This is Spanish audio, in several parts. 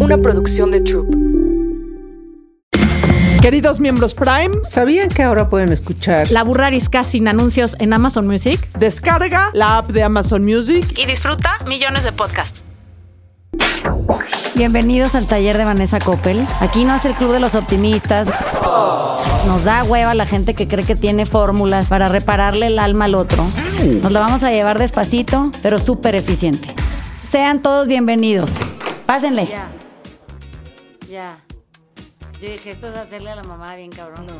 una producción de Troop. Queridos miembros Prime, ¿sabían que ahora pueden escuchar La Burrarisca sin anuncios en Amazon Music? Descarga la app de Amazon Music y disfruta millones de podcasts. Bienvenidos al taller de Vanessa Coppel. Aquí no es el club de los optimistas. Nos da hueva la gente que cree que tiene fórmulas para repararle el alma al otro. Nos la vamos a llevar despacito, pero súper eficiente. Sean todos bienvenidos. Pásenle. Ya. Yo dije, esto es hacerle a la mamá bien cabrón. No.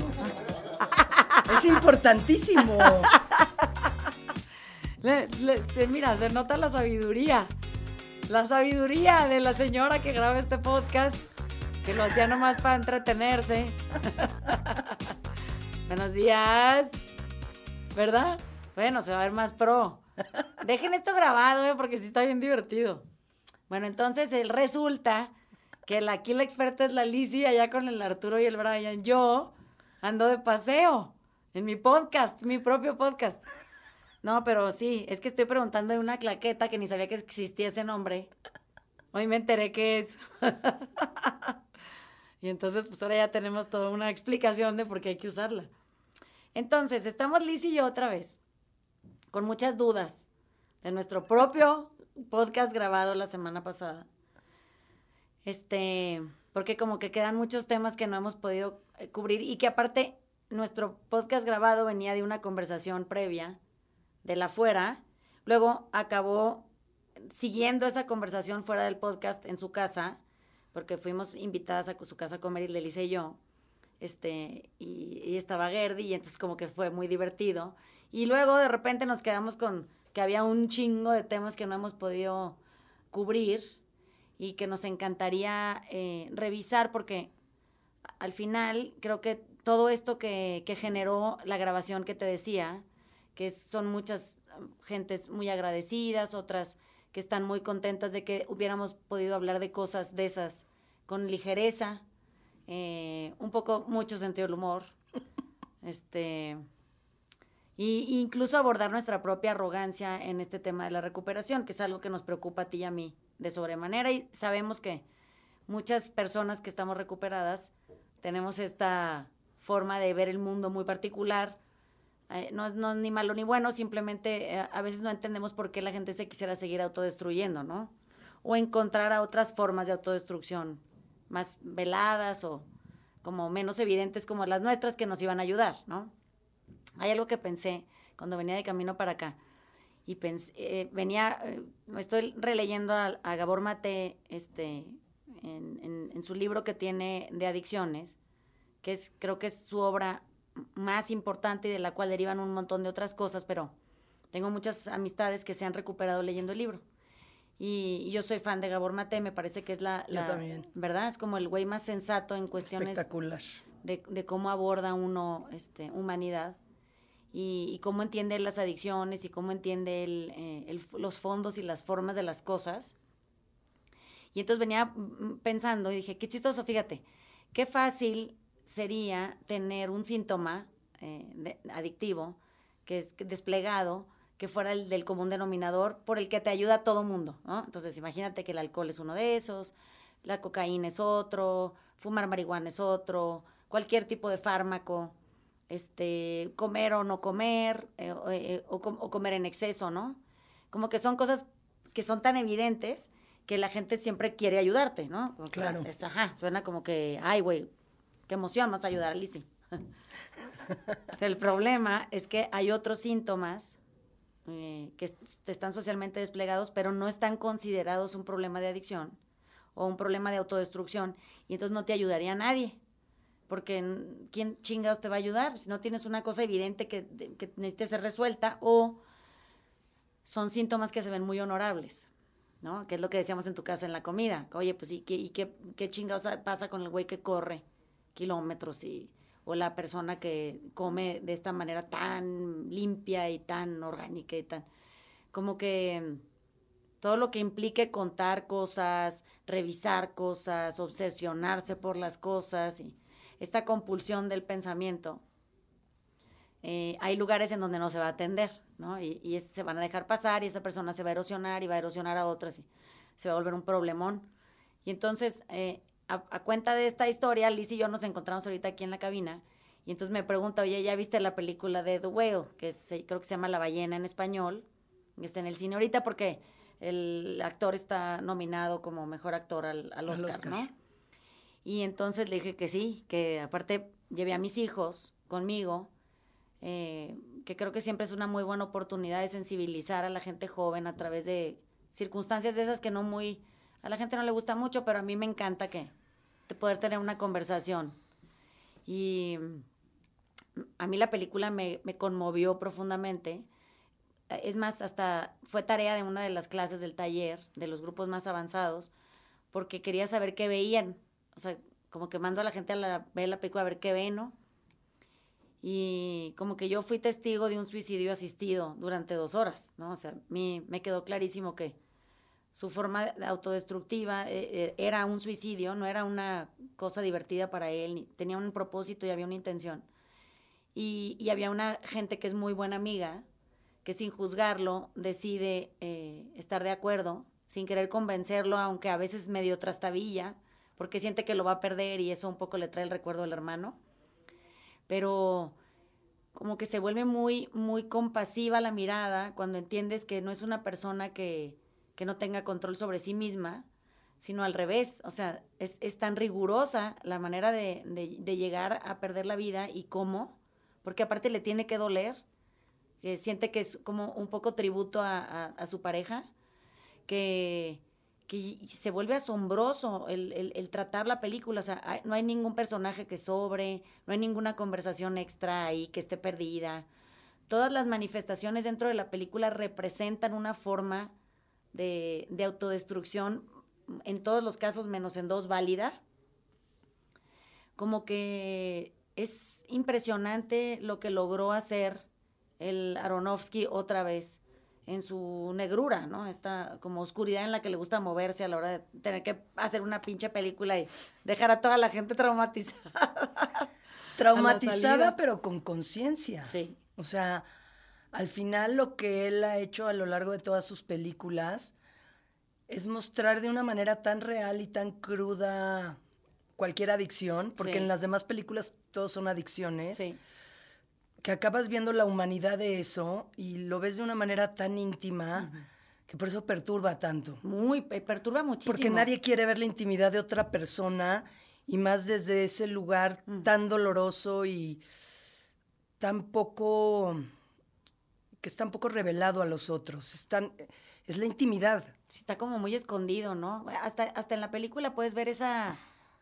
es importantísimo. mira, se nota la sabiduría. La sabiduría de la señora que graba este podcast, que lo hacía nomás para entretenerse. Buenos días. ¿Verdad? Bueno, se va a ver más pro. Dejen esto grabado, ¿eh? porque sí está bien divertido. Bueno, entonces él resulta que la, aquí la experta es la Lizzie, allá con el Arturo y el Brian. Yo ando de paseo en mi podcast, mi propio podcast. No, pero sí, es que estoy preguntando de una claqueta que ni sabía que existía ese nombre. Hoy me enteré que es. y entonces, pues ahora ya tenemos toda una explicación de por qué hay que usarla. Entonces, estamos Liz y yo otra vez, con muchas dudas de nuestro propio podcast grabado la semana pasada. Este, porque como que quedan muchos temas que no hemos podido eh, cubrir y que aparte nuestro podcast grabado venía de una conversación previa de la fuera, luego acabó siguiendo esa conversación fuera del podcast en su casa, porque fuimos invitadas a su casa a comer y Lelice y yo, este, y, y estaba Gerdi, y entonces como que fue muy divertido. Y luego de repente nos quedamos con que había un chingo de temas que no hemos podido cubrir y que nos encantaría eh, revisar porque al final creo que todo esto que, que, generó la grabación que te decía, que son muchas um, gentes muy agradecidas, otras que están muy contentas de que hubiéramos podido hablar de cosas de esas con ligereza, eh, un poco mucho sentido del humor, este, y incluso abordar nuestra propia arrogancia en este tema de la recuperación, que es algo que nos preocupa a ti y a mí de sobremanera y sabemos que muchas personas que estamos recuperadas tenemos esta forma de ver el mundo muy particular. Eh, no, es, no, ni malo ni bueno, simplemente eh, a veces no entendemos por qué la gente se quisiera seguir autodestruyendo, ¿no? O encontrar otras formas de autodestrucción más veladas o como menos evidentes como las nuestras que nos iban a ayudar, ¿no? Hay algo que pensé cuando venía de camino para acá y pensé, eh, venía, eh, estoy releyendo a, Gabor Mate este, en, en, su libro que tiene de adicciones, que es, creo que es su obra más importante y de la cual derivan un montón de otras cosas, pero tengo muchas amistades que se han recuperado leyendo el libro. Y, yo soy fan de Gabor Mate, me parece que es la, ¿verdad? Es como el güey más sensato en cuestiones de, de, cómo aborda uno este, humanidad y, cómo entiende las adicciones y cómo entiende eh, los fondos y las formas de las cosas. Y entonces venía mm, pensando y dije, qué chistoso, fíjate, qué fácil sería tener un síntoma eh, adictivo que es desplegado, que fuera el del común denominador por el que te ayuda a todo mundo, ¿no? Entonces imagínate que el alcohol es uno de esos, la cocaína es otro, fumar marihuana es otro, cualquier tipo de fármaco, este, comer o no comer, eh, eh, o, comer en exceso, ¿no? Como que son cosas que son tan evidentes que la gente siempre quiere ayudarte, ¿no? claro. ajá, suena como que, ay, güey, qué emoción, vas a ayudar a Lizzie. El problema es que hay otros síntomas eh, que están socialmente desplegados, pero no están considerados un problema de adicción o un problema de autodestrucción, y entonces no te ayudaría a nadie porque ¿quién chingados te va a ayudar? Si no tienes una cosa evidente que, que necesite ser resuelta o son síntomas que se ven muy honorables, ¿no? Que es lo que decíamos en tu casa en la comida. Oye, pues, ¿y qué, qué, qué chingados pasa con el güey que corre kilómetros y, o la persona que come de esta manera tan limpia y tan orgánica y tan... Como que todo lo que implique contar cosas, revisar cosas, obsesionarse por las cosas y esta compulsión del pensamiento, eh, hay lugares en donde no se va a atender, ¿no? Y, se van a dejar pasar y esa persona se va a erosionar y va a erosionar a otras y se va a volver un problemón. Y entonces, eh, a, a cuenta de esta historia, Liz y yo nos encontramos ahorita aquí en la cabina. Y entonces me pregunta, oye, ¿ya viste la película de The Whale? Que es, creo que se llama La ballena en español. que Está en el cine ahorita porque el actor está nominado como mejor actor al, al Oscar, Oscar. ¿no? Y entonces le dije que sí, que aparte llevé a mis hijos conmigo, eh, que creo que siempre es una muy buena oportunidad de sensibilizar a la gente joven a través de circunstancias de esas que no muy, a la gente no le gusta mucho, pero a mí me encanta que de poder tener una conversación. Y a mí la película me, me conmovió profundamente. Es más, hasta fue tarea de una de las clases del taller, de los grupos más avanzados, porque quería saber qué veían. O sea, como que mando a la gente a la, ver la película a ver qué ven, ¿no? Y como que yo fui testigo de un suicidio asistido durante dos horas, ¿no? O sea, mi, me quedó clarísimo que su forma de- autodestructiva eh, eh, era un suicidio, no era una cosa divertida para él, tenía un propósito y había una intención. Y, y había una gente que es muy buena amiga, que sin juzgarlo decide eh, estar de acuerdo, sin querer convencerlo, aunque a veces medio trastabilla, porque siente que lo va a perder y eso un poco le trae el recuerdo del hermano. Pero como que se vuelve muy, muy compasiva la mirada cuando entiendes que no es una persona que, que no tenga control sobre sí misma, sino al revés. O sea, es, es tan rigurosa la manera de, de- llegar a perder la vida y cómo, porque aparte le tiene que doler, que siente que es como un poco tributo a- a su pareja, que, que se vuelve asombroso el, el- tratar la película. O sea, no hay ningún personaje que sobre, no hay ninguna conversación extra ahí que esté perdida. Todas las manifestaciones dentro de la película representan una forma de, de autodestrucción, en todos los casos menos en dos válida. Como que es impresionante lo que logró hacer el Aronofsky otra vez en su negrura, ¿no? Esta como oscuridad en la que le gusta moverse a la hora de tener que hacer una pinche película y dejar a toda la gente traumatizada. Traumatizada, pero con conciencia. Sí. O sea, al final lo que él ha hecho a lo largo de todas sus películas es mostrar de una manera tan real y tan cruda cualquier adicción, porque Sí. en las demás películas todos son adicciones, Sí. Que acabas viendo la humanidad de eso y lo ves de una manera tan íntima que por eso perturba tanto. Muy, pe- perturba muchísimo. Porque nadie quiere ver la intimidad de otra persona y más desde ese lugar Mm. tan doloroso y tan poco que es tan poco revelado a los otros. Es, tan- es la intimidad. Sí, está como muy escondido, ¿no? Hasta, hasta en la película puedes ver esa,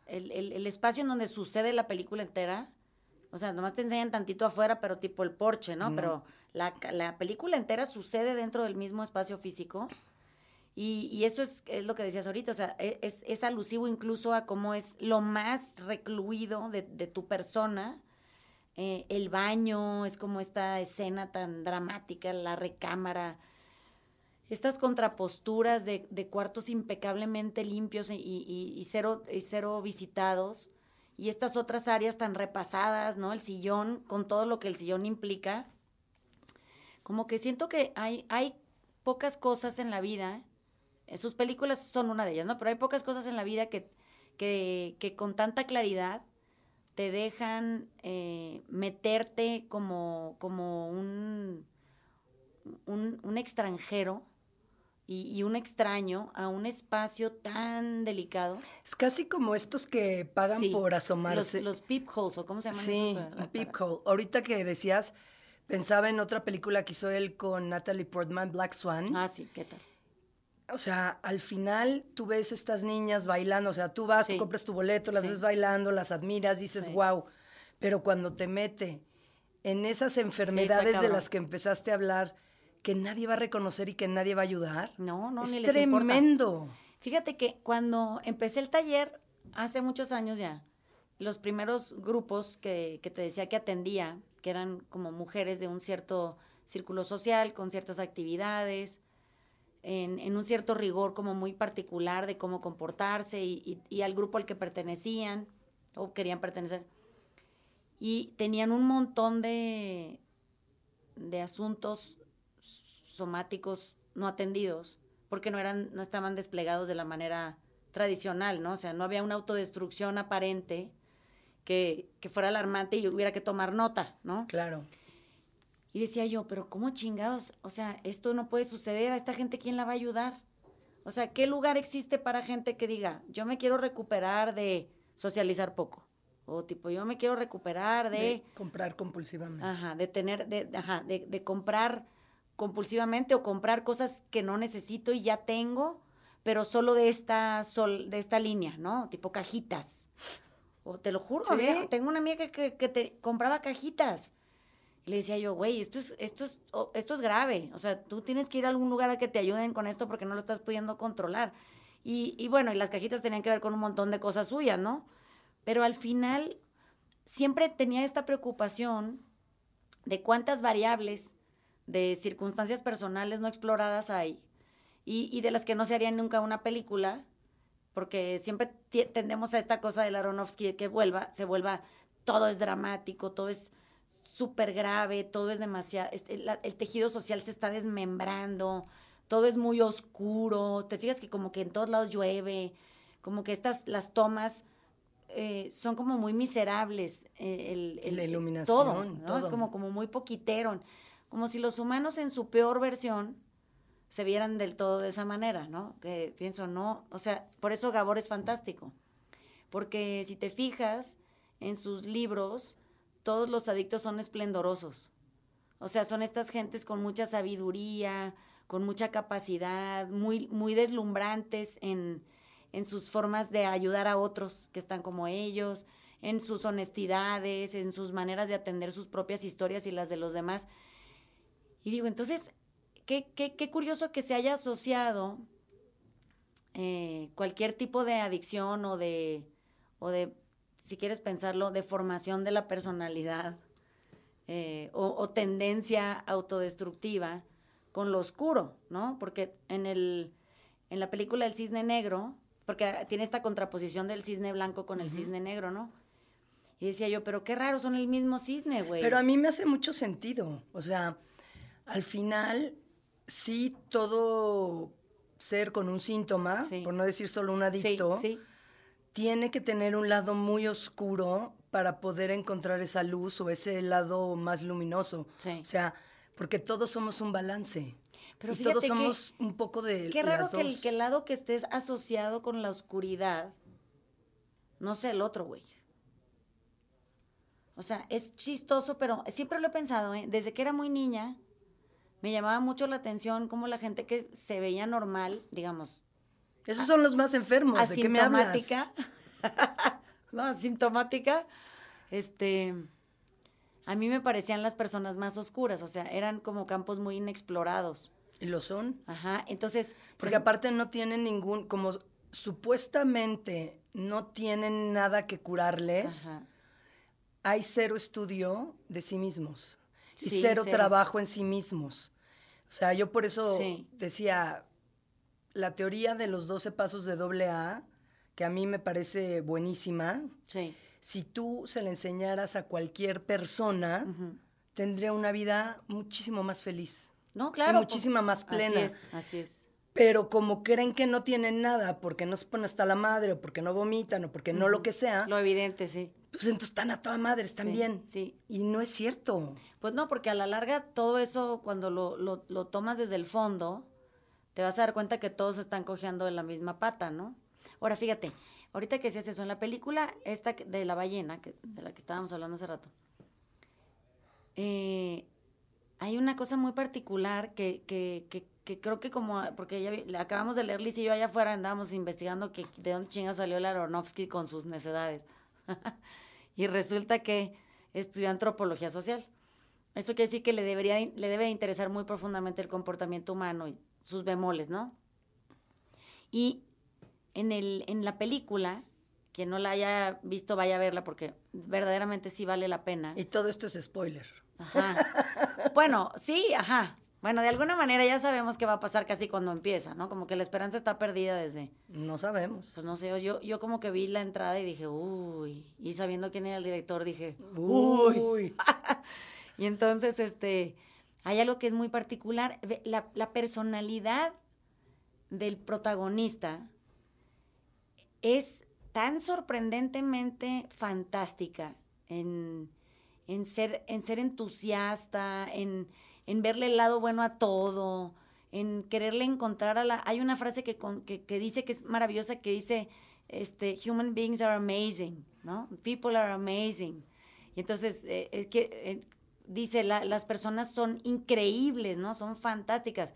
el, el- el espacio en donde sucede la película entera. O sea, nomás te enseñan tantito afuera, pero tipo el porche, ¿no? Pero la, la película entera sucede dentro del mismo espacio físico. Y, y eso es, es lo que decías ahorita, o sea, e- es, es alusivo incluso a cómo es lo más recluido de, de tu persona. Eh, el baño, es como esta escena tan dramática, la recámara, estas contraposturas de, de cuartos impecablemente limpios y, y- y cero, y cero visitados, y estas otras áreas tan repasadas, ¿no? El sillón, con todo lo que el sillón implica. Como que siento que hay, hay pocas cosas en la vida, sus películas son una de ellas, ¿no? Pero hay pocas cosas en la vida que, que, que con tanta claridad te dejan eh, meterte como, como un, un extranjero y, y un extraño a un espacio tan delicado. Es casi como estos que pagan Sí, por asomarse. los peepholes, o cómo se llaman sí, esos? Un peep para- hole. Ahorita que decías, pensaba en otra película que hizo él con Natalie Portman, Black Swan. Ah, sí, ¿qué tal? O sea, al final tú ves estas niñas bailando, o sea, tú vas, Sí. tú compras tu boleto, las ves bailando, las admiras, dices, wow. Pero cuando te mete en esas enfermedades de las que empezaste a hablar, que nadie va a reconocer y que nadie va a ayudar, No, no, es ni les importa. tremendo. Fíjate que cuando empecé el taller, hace muchos años ya, los primeros grupos que, que te decía que atendía, que eran como mujeres de un cierto círculo social, con ciertas actividades, en, en un cierto rigor como muy particular de cómo comportarse y, y- y al grupo al que pertenecían o querían pertenecer. Y tenían un montón de, de asuntos somáticos no atendidos porque no eran no estaban desplegados de la manera tradicional, ¿no? O sea, no había una autodestrucción aparente que, que fuera alarmante y hubiera que tomar nota, ¿no? Claro. Y decía yo, pero ¿cómo chingados? O sea, esto no puede suceder, a esta gente ¿quién la va a ayudar? O sea, ¿qué lugar existe para gente que diga, yo me quiero recuperar de socializar poco? O tipo, yo me quiero recuperar de... De comprar compulsivamente. Ajá, de tener, de, ajá, de, de comprar compulsivamente o comprar cosas que no necesito y ya tengo, pero solo de esta, sol, de esta línea, ¿no? Tipo cajitas. O te lo juro, Sí. tengo una amiga que, que, que te compraba cajitas. Y le decía yo, güey, esto es, esto, es, o- esto es grave. O sea, tú tienes que ir a algún lugar a que te ayuden con esto porque no lo estás pudiendo controlar. Y, y bueno, y las cajitas tenían que ver con un montón de cosas suyas, ¿no? Pero al final siempre tenía esta preocupación de cuántas variables de circunstancias personales no exploradas hay y, y de las que no se haría nunca una película, porque siempre tendemos a esta cosa del Aronofsky de que vuelva, se vuelva, todo es dramático, todo es súper grave, todo es demasiado, este, el tejido social se está desmembrando, todo es muy oscuro, te fijas que como que en todos lados llueve, como que estas, las tomas eh, son como muy miserables. eh, el, el- La iluminación, todo, ¿no? Es como, como muy poquitero, como si los humanos en su peor versión se vieran del todo de esa manera, ¿no? Que pienso, no, o sea, por eso Gabor es fantástico, porque si te fijas en sus libros, todos los adictos son esplendorosos. O sea, son estas gentes con mucha sabiduría, con mucha capacidad, muy, muy deslumbrantes en, en sus formas de ayudar a otros que están como ellos, en sus honestidades, en sus maneras de atender sus propias historias y las de los demás. Y digo, entonces, qué, qué, qué curioso que se haya asociado eh, cualquier tipo de adicción o de, o de, si quieres pensarlo, de formación de la personalidad eh, o, o tendencia autodestructiva con lo oscuro, ¿no? Porque en, el, en la película El Cisne Negro, porque tiene esta contraposición del cisne blanco con el cisne negro, ¿no? Y decía yo, pero qué raro, son el mismo cisne, güey. Pero a mí me hace mucho sentido. O sea, al final, sí, todo ser con un síntoma, Sí. por no decir solo un adicto, sí, tiene que tener un lado muy oscuro para poder encontrar esa luz o ese lado más luminoso. Sí. O sea, porque todos somos un balance. Pero y todos que- somos un poco de Qué raro las que el, dos. que el lado que estés asociado con la oscuridad no sea el otro, güey. O sea, es chistoso, pero siempre lo he pensado, ¿eh? Desde que era muy niña, me llamaba mucho la atención cómo la gente que se veía normal, digamos, Esos son los más enfermos. ¿De qué me hablas? asintomática, no, asintomática, este, a mí me parecían las personas más oscuras, o sea, eran como campos muy inexplorados. Y lo son. Ajá, entonces... Porque se- aparte no tienen ningún, como supuestamente no tienen nada que curarles, Ajá. hay cero estudio de sí mismos y Sí, cero, cero. trabajo en sí mismos. O sea, yo por eso Sí. decía, la teoría de los 12 pasos de doble A, que a mí me parece buenísima, Sí. si tú se la enseñaras a cualquier persona, tendría una vida muchísimo más feliz. No, claro. muchísima más plena. Así es, así es. Pero como creen que no tienen nada porque no se ponen hasta la madre o porque no vomitan o porque no lo que sea, Lo evidente, sí. pues entonces están a toda madre, están Sí, bien. sí. Y no es cierto. Pues no, porque a la larga todo eso, cuando lo, lo, lo tomas desde el fondo, te vas a dar cuenta que todos están cojeando de la misma pata, ¿no? Ahora, fíjate, ahorita que se eso, en la película esta de la ballena, que, de la que estábamos hablando hace rato, eh, hay una cosa muy particular que, que, que, que creo que como, porque ya la acabamos de leer Liz y yo allá afuera andábamos investigando que de dónde chinga salió el Aronofsky con sus necedades. y resulta que estudió antropología social. Eso quiere decir que le, debería, le debe de interesar muy profundamente el comportamiento humano y sus bemoles, ¿no? Y en, el, en la película, quien no la haya visto, vaya a verla porque verdaderamente sí vale la pena. Y todo esto es spoiler. Ajá. Bueno, sí, ajá. Bueno, de alguna manera ya sabemos qué va a pasar casi cuando empieza, ¿no? Como que la esperanza está perdida desde, No sabemos. pues no sé, yo, yo como que vi la entrada y dije, uy, y sabiendo quién era el director dije, uy. Uy. Y entonces, este, hay algo que es muy particular, la, la personalidad del protagonista es tan sorprendentemente fantástica en, en ser, en ser entusiasta, en, en verle el lado bueno a todo, en quererle encontrar a la... Hay una frase que, que, que dice que es maravillosa, que dice, este, human beings are amazing, ¿no? People are amazing. Y entonces, eh, es que eh, dice, la- las personas son increíbles, ¿no? Son fantásticas.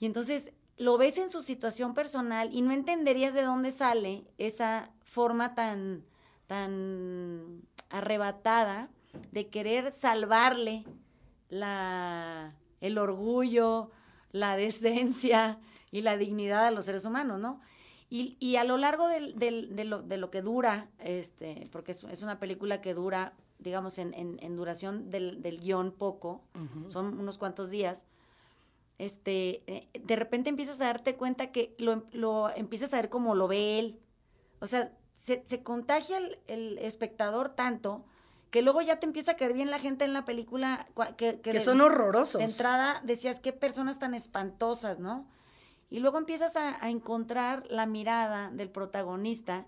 Y entonces lo ves en su situación personal y no entenderías de dónde sale esa forma tan, tan arrebatada de querer salvarle la, el orgullo, la decencia y la dignidad a los seres humanos, ¿no? Y, y a lo largo del- del- de, lo, de lo que dura, este, porque es, es una película que dura, digamos, en, en- en duración del, del guion poco, son unos cuantos días, este, eh, de repente empiezas a darte cuenta que lo, lo empiezas a ver como lo ve él. O sea, se, se contagia el, el espectador tanto que luego ya te empieza a caer bien la gente en la película. Que, Que de- son horrorosos. De entrada decías, qué personas tan espantosas, ¿no? Y luego empiezas a, a encontrar la mirada del protagonista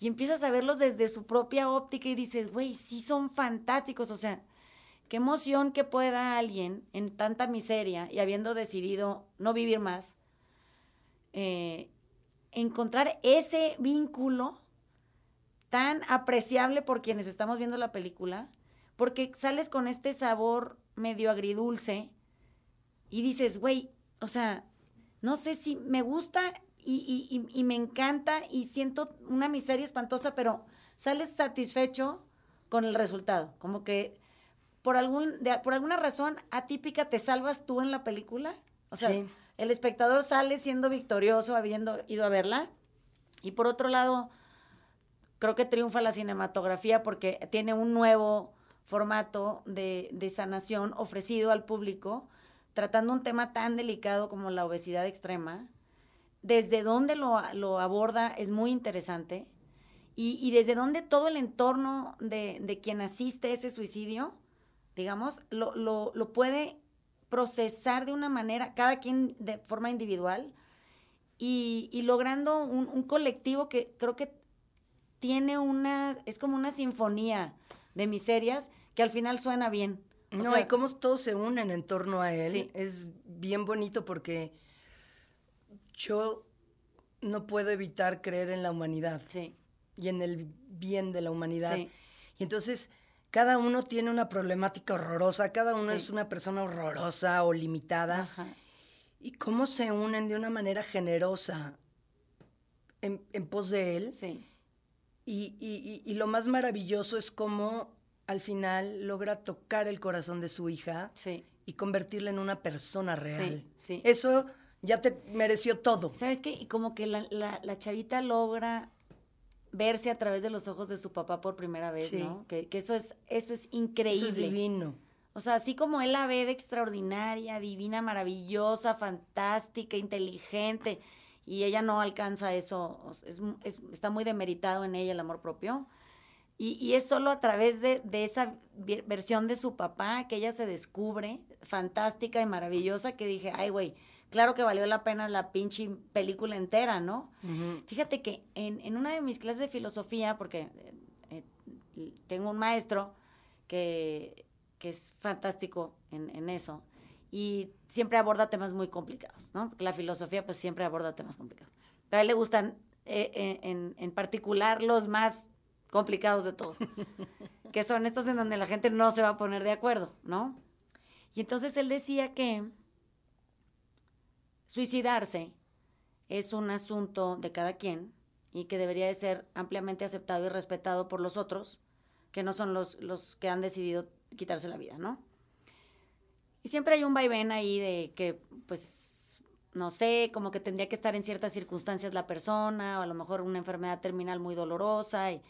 y empiezas a verlos desde su propia óptica y dices, güey, sí son fantásticos. O sea, qué emoción que pueda alguien en tanta miseria y habiendo decidido no vivir más, eh, encontrar ese vínculo tan apreciable por quienes estamos viendo la película, porque sales con este sabor medio agridulce y dices, güey, o sea, no sé si me gusta y, y- y- y me encanta y siento una miseria espantosa, pero sales satisfecho con el resultado, como que por, algún, de- por alguna razón atípica te salvas tú en la película. O sea, Sí. el espectador sale siendo victorioso habiendo ido a verla. Y por otro lado, creo que triunfa la cinematografía porque tiene un nuevo formato de, sanación ofrecido al público, tratando un tema tan delicado como la obesidad extrema. Desde dónde lo, aborda es muy interesante. Y, desde dónde todo el entorno de, quien asiste a ese suicidio, digamos, lo, puede procesar de una manera, cada quien de forma individual, y, logrando un colectivo que creo que tiene una, es como una sinfonía de miserias que al final suena bien. O No, sea, y cómo todos se unen en torno a él. Sí. Es bien bonito porque yo no puedo evitar creer en la humanidad Sí, y en el bien de la humanidad. sí, Y entonces, cada uno tiene una problemática horrorosa, cada uno es una persona horrorosa o limitada. ajá, Y cómo se unen de una manera generosa en, en pos de él. sí, Y, y- y- lo más maravilloso es cómo al final logra tocar el corazón de su hija sí. y convertirla en una persona real. sí. Eso ya te mereció todo. ¿Sabes qué? Y como que la, la- la chavita logra verse a través de los ojos de su papá por primera vez. ¿no? Que, que eso es, eso es increíble. Eso es divino. O sea, así como él la ve de extraordinaria, divina, maravillosa, fantástica, inteligente, y ella no alcanza eso, es, es- está muy demeritado en ella el amor propio. Y, y es solo a través de, de esa versión de su papá que ella se descubre fantástica y maravillosa que dije, ay, güey, claro que valió la pena la pinche película entera, ¿no? Ujú. Fíjate que en, en una de mis clases de filosofía, porque eh, eh, tengo un maestro que, que es fantástico en, en eso, y siempre aborda temas muy complicados, ¿no? Porque la filosofía pues siempre aborda temas complicados. Pero a él le gustan eh, eh, en, en particular los más complicados de todos, que son estos en donde la gente no se va a poner de acuerdo, ¿no? Y entonces él decía que suicidarse es un asunto de cada quien y que debería de ser ampliamente aceptado y respetado por los otros, que no son los, los que han decidido quitarse la vida, ¿no? Y siempre hay un vaivén ahí de que, pues, no sé, como que tendría que estar en ciertas circunstancias la persona, o a lo mejor una enfermedad terminal muy dolorosa, y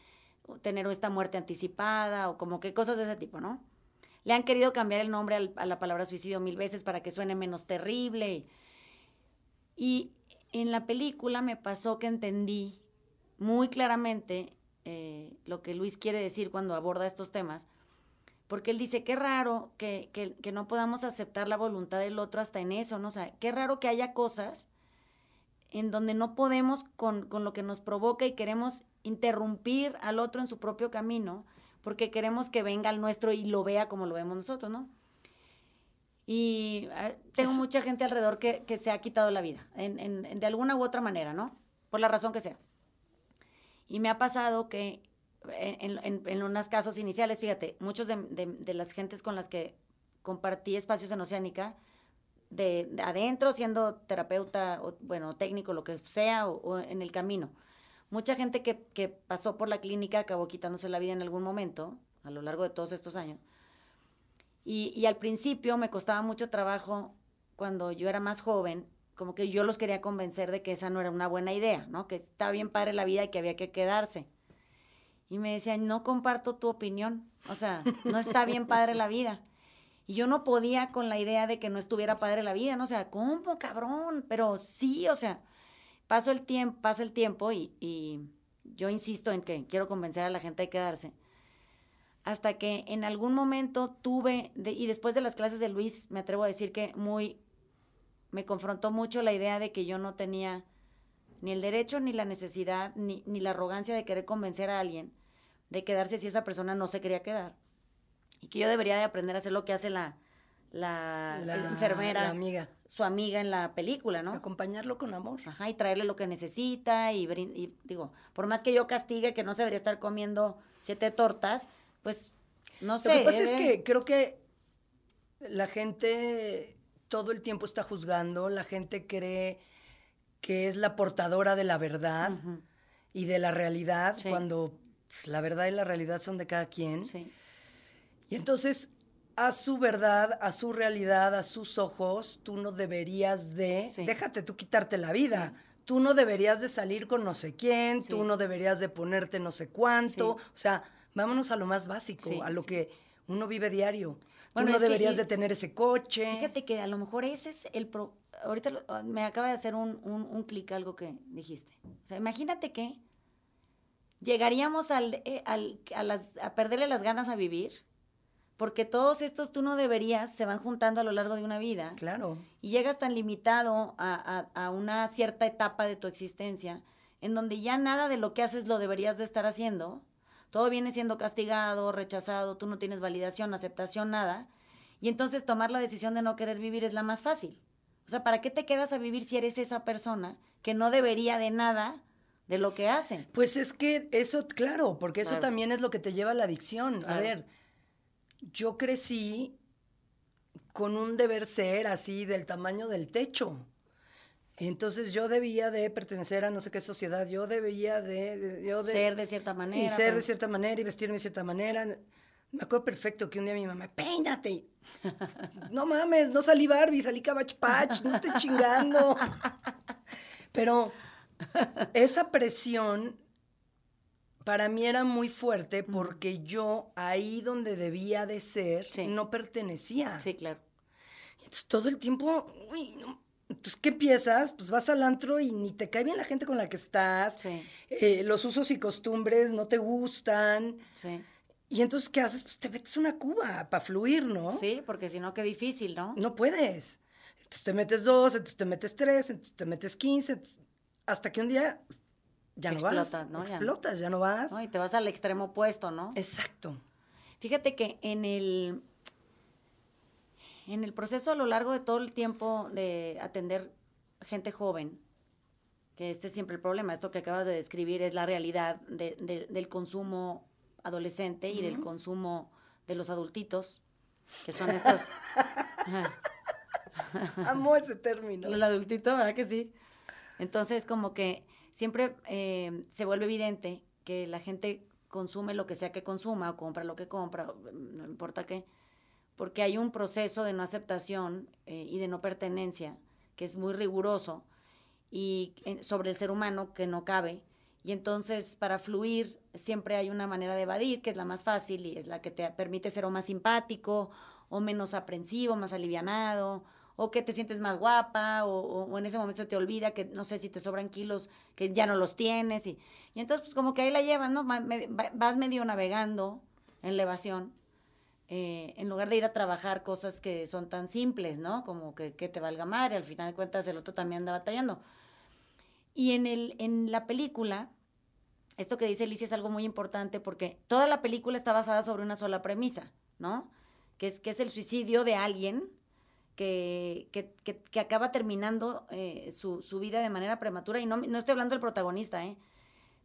tener esta muerte anticipada, o como que cosas de ese tipo, ¿no? Le han querido cambiar el nombre al- a la palabra suicidio mil veces para que suene menos terrible. Y en la película me pasó que entendí muy claramente eh, lo que Luis quiere decir cuando aborda estos temas, porque él dice, qué raro que, que- que no podamos aceptar la voluntad del otro hasta en eso, ¿no? O sea, qué raro que haya cosas en donde no podemos con, con lo que nos provoca y queremos interrumpir al otro en su propio camino, porque queremos que venga al nuestro y lo vea como lo vemos nosotros, ¿no? Y eh, tengo Eso- mucha gente alrededor que, que se ha quitado la vida, en- en- de alguna u otra manera, ¿no? Por la razón que sea. Y me ha pasado que en, en, en unos casos iniciales, fíjate, muchos de, de- de las gentes con las que compartí espacios en Oceánica, de, de adentro, siendo terapeuta, o, bueno, técnico, lo que sea, o, o en el camino. Mucha gente que, que pasó por la clínica acabó quitándose la vida en algún momento, a lo largo de todos estos años. Y, y al principio me costaba mucho trabajo, cuando yo era más joven, como que yo los quería convencer de que esa no era una buena idea, ¿no? Que estaba bien padre la vida y que había que quedarse. Y me decían, no comparto tu opinión, o sea, no está bien padre la vida. Y yo no podía con la idea de que no estuviera padre la vida, ¿no? O sea, ¿cómo, cabrón? Pero sí, o sea, paso el tiempo, pasa el tiempo y, yo insisto en que quiero convencer a la gente de quedarse. Hasta que en algún momento tuve, y después de las clases de Luis, me atrevo a decir que muy, me confrontó mucho la idea de que yo no tenía ni el derecho, ni la necesidad, ni, ni la arrogancia de querer convencer a alguien de quedarse si esa persona no se quería quedar. Y que yo debería de aprender a hacer lo que hace la, la, La- enfermera, la amiga. su amiga en la película, ¿no? Acompañarlo con amor. Ajá, y traerle lo que necesita y, digo, por más que yo castigue que no se debería estar comiendo siete tortas, pues no sé. Lo que pasa es eh, que creo que la gente todo el tiempo está juzgando, la gente cree que es la portadora de la verdad y de la realidad, Sí. cuando pues, la verdad y la realidad son de cada quien. sí, Y entonces, a su verdad, a su realidad, a sus ojos, tú no deberías de, Sí. déjate tú quitarte la vida. Tú no deberías de salir con no sé quién, tú no deberías de ponerte no sé cuánto. O sea, vámonos a lo más básico, a lo que uno vive diario. Bueno, tú no que- deberías de tener ese coche. Fíjate que a lo mejor ese es el... Pro... Ahorita lo- ah, me acaba de hacer un, un, un clic algo que dijiste. O sea, imagínate que llegaríamos al, eh, al- a, las, a perderle las ganas a vivir, porque todos estos tú no deberías se van juntando a lo largo de una vida. Claro. y llegas tan limitado a, a- a una cierta etapa de tu existencia en donde ya nada de lo que haces lo deberías de estar haciendo, todo viene siendo castigado, rechazado, tú no tienes validación, aceptación, nada, y entonces tomar la decisión de no querer vivir es la más fácil. O sea, ¿para qué te quedas a vivir si eres esa persona que no debería de nada de lo que hace? Pues es que eso, claro, porque eso Claro. también es lo que te lleva a la adicción. A ver, yo crecí con un deber ser así del tamaño del techo. Entonces yo debía de pertenecer a no sé qué sociedad, yo debía de... yo de ser de cierta manera. y ser de pues. cierta manera y vestirme de cierta manera. Me acuerdo perfecto que un día mi mamá, peínate. No mames, no salí Barbie, salí Cabach Patch, no estoy chingando. Pero esa presión para mí era muy fuerte porque yo ahí donde debía de ser Sí. no pertenecía. Sí, claro. Entonces todo el tiempo, uy, no. Entonces, ¿qué piensas? Pues vas al antro y ni te cae bien la gente con la que estás. Sí, Eh, los usos y costumbres no te gustan. sí. Y entonces, ¿qué haces? Pues te metes una cuba para fluir, ¿no? Sí, porque si no, qué difícil, ¿no? No puedes. Entonces te metes dos, entonces te metes tres, entonces te metes quince, entonces- hasta que un día ya no vas. Explotas. Ya no. Explotas, ya no vas. ¿no? Y te vas al extremo opuesto, ¿no? Exacto. Fíjate que en el, en el proceso a lo largo de todo el tiempo de atender gente joven, que este es siempre el problema, esto que acabas de describir es la realidad de- de- del consumo adolescente y del consumo de los adultitos, que son estos... Ajá. Amo ese término. El adultito, ¿verdad que sí? Entonces, como que siempre eh, se vuelve evidente que la gente consume lo que sea que consuma o compra lo que compra, mm, no importa qué, porque hay un proceso de no aceptación eh, y de no pertenencia que es muy riguroso y sobre el ser humano que no cabe. Y entonces, para fluir, siempre hay una manera de evadir, que es la más fácil y es la que te permite ser o más simpático, o menos aprensivo, más alivianado, o que te sientes más guapa, o, o- en ese momento se te olvida que, no sé, si te sobran kilos, que ya no los tienes. Y, y entonces, pues como que ahí la llevas, ¿no? Vas medio navegando en la evasión, eh, en lugar de ir a trabajar cosas que son tan simples, ¿no? Como que, que te valga madre, al final de cuentas el otro también anda batallando. Y en, el, en la película, esto que dice Alicia es algo muy importante porque toda la película está basada sobre una sola premisa, ¿no? Que es, que es el suicidio de alguien que, que, que, que acaba terminando eh, su, su, vida de manera prematura. Y no, no estoy hablando del protagonista, ¿eh?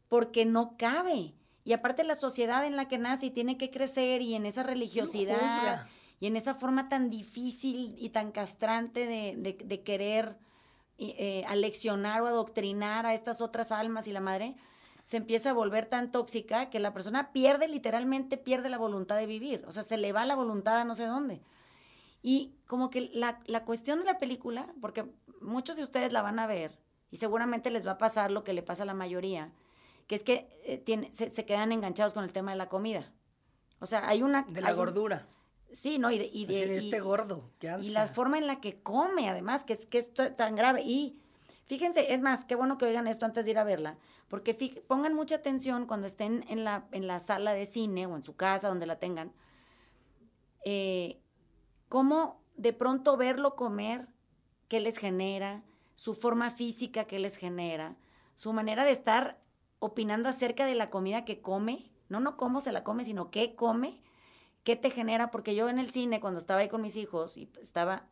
Porque no cabe. Y aparte la sociedad en la que nace y tiene que crecer y en esa religiosidad y en esa forma tan difícil y tan castrante de, de, de querer eh, aleccionar o adoctrinar a estas otras almas y la madre, se empieza a volver tan tóxica que la persona pierde, literalmente pierde la voluntad de vivir. O sea, se le va la voluntad a no sé dónde. Y como que la, la cuestión de la película, porque muchos de ustedes la van a ver y seguramente les va a pasar lo que le pasa a la mayoría, que es que eh, tiene, se, se, quedan enganchados con el tema de la comida. O sea, hay una... De la gordura. Sí, ¿no? Y de, y de, de este y, gordo. Qué y la forma en la que come, además, que es, que es tan grave. Y fíjense, es más, qué bueno que oigan esto antes de ir a verla, porque pongan mucha atención cuando estén en la, en la sala de cine o en su casa, donde la tengan, eh, cómo de pronto verlo comer, qué les genera, su forma física que les genera, su manera de estar opinando acerca de la comida que come, no no cómo se la come, sino qué come, qué te genera, porque yo en el cine cuando estaba ahí con mis hijos y estaba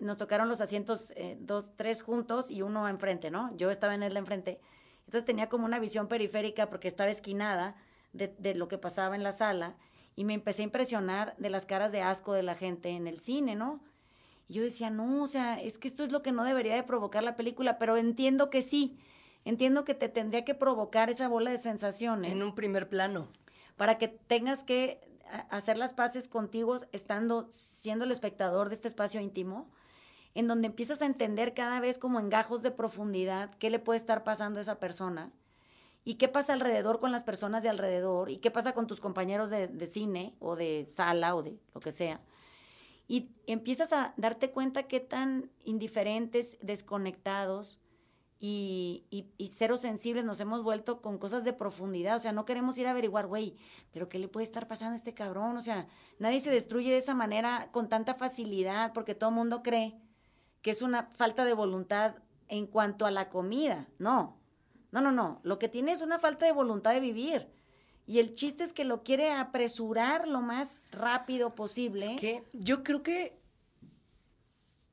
nos tocaron los asientos eh, dos, tres juntos y uno enfrente, ¿no? Yo estaba en el enfrente. Entonces tenía como una visión periférica porque estaba esquinada de, de lo que pasaba en la sala y me empecé a impresionar de las caras de asco de la gente en el cine, ¿no? Y yo decía, no, o sea, es que esto es lo que no debería de provocar la película, pero entiendo que sí, entiendo que te tendría que provocar esa bola de sensaciones. En un primer plano. Para que tengas que hacer las paces contigo estando, siendo el espectador de este espacio íntimo, en donde empiezas a entender cada vez como en gajos de profundidad qué le puede estar pasando a esa persona y qué pasa alrededor con las personas de alrededor y qué pasa con tus compañeros de, cine o de sala o de lo que sea. Y empiezas a darte cuenta qué tan indiferentes, desconectados, y, y, y, cero sensibles nos hemos vuelto con cosas de profundidad. O sea, no queremos ir a averiguar, güey, pero ¿qué le puede estar pasando a este cabrón? O sea, nadie se destruye de esa manera con tanta facilidad porque todo el mundo cree que es una falta de voluntad en cuanto a la comida. No, no, no, no. Lo que tiene es una falta de voluntad de vivir. Y el chiste es que lo quiere apresurar lo más rápido posible. Es que yo creo que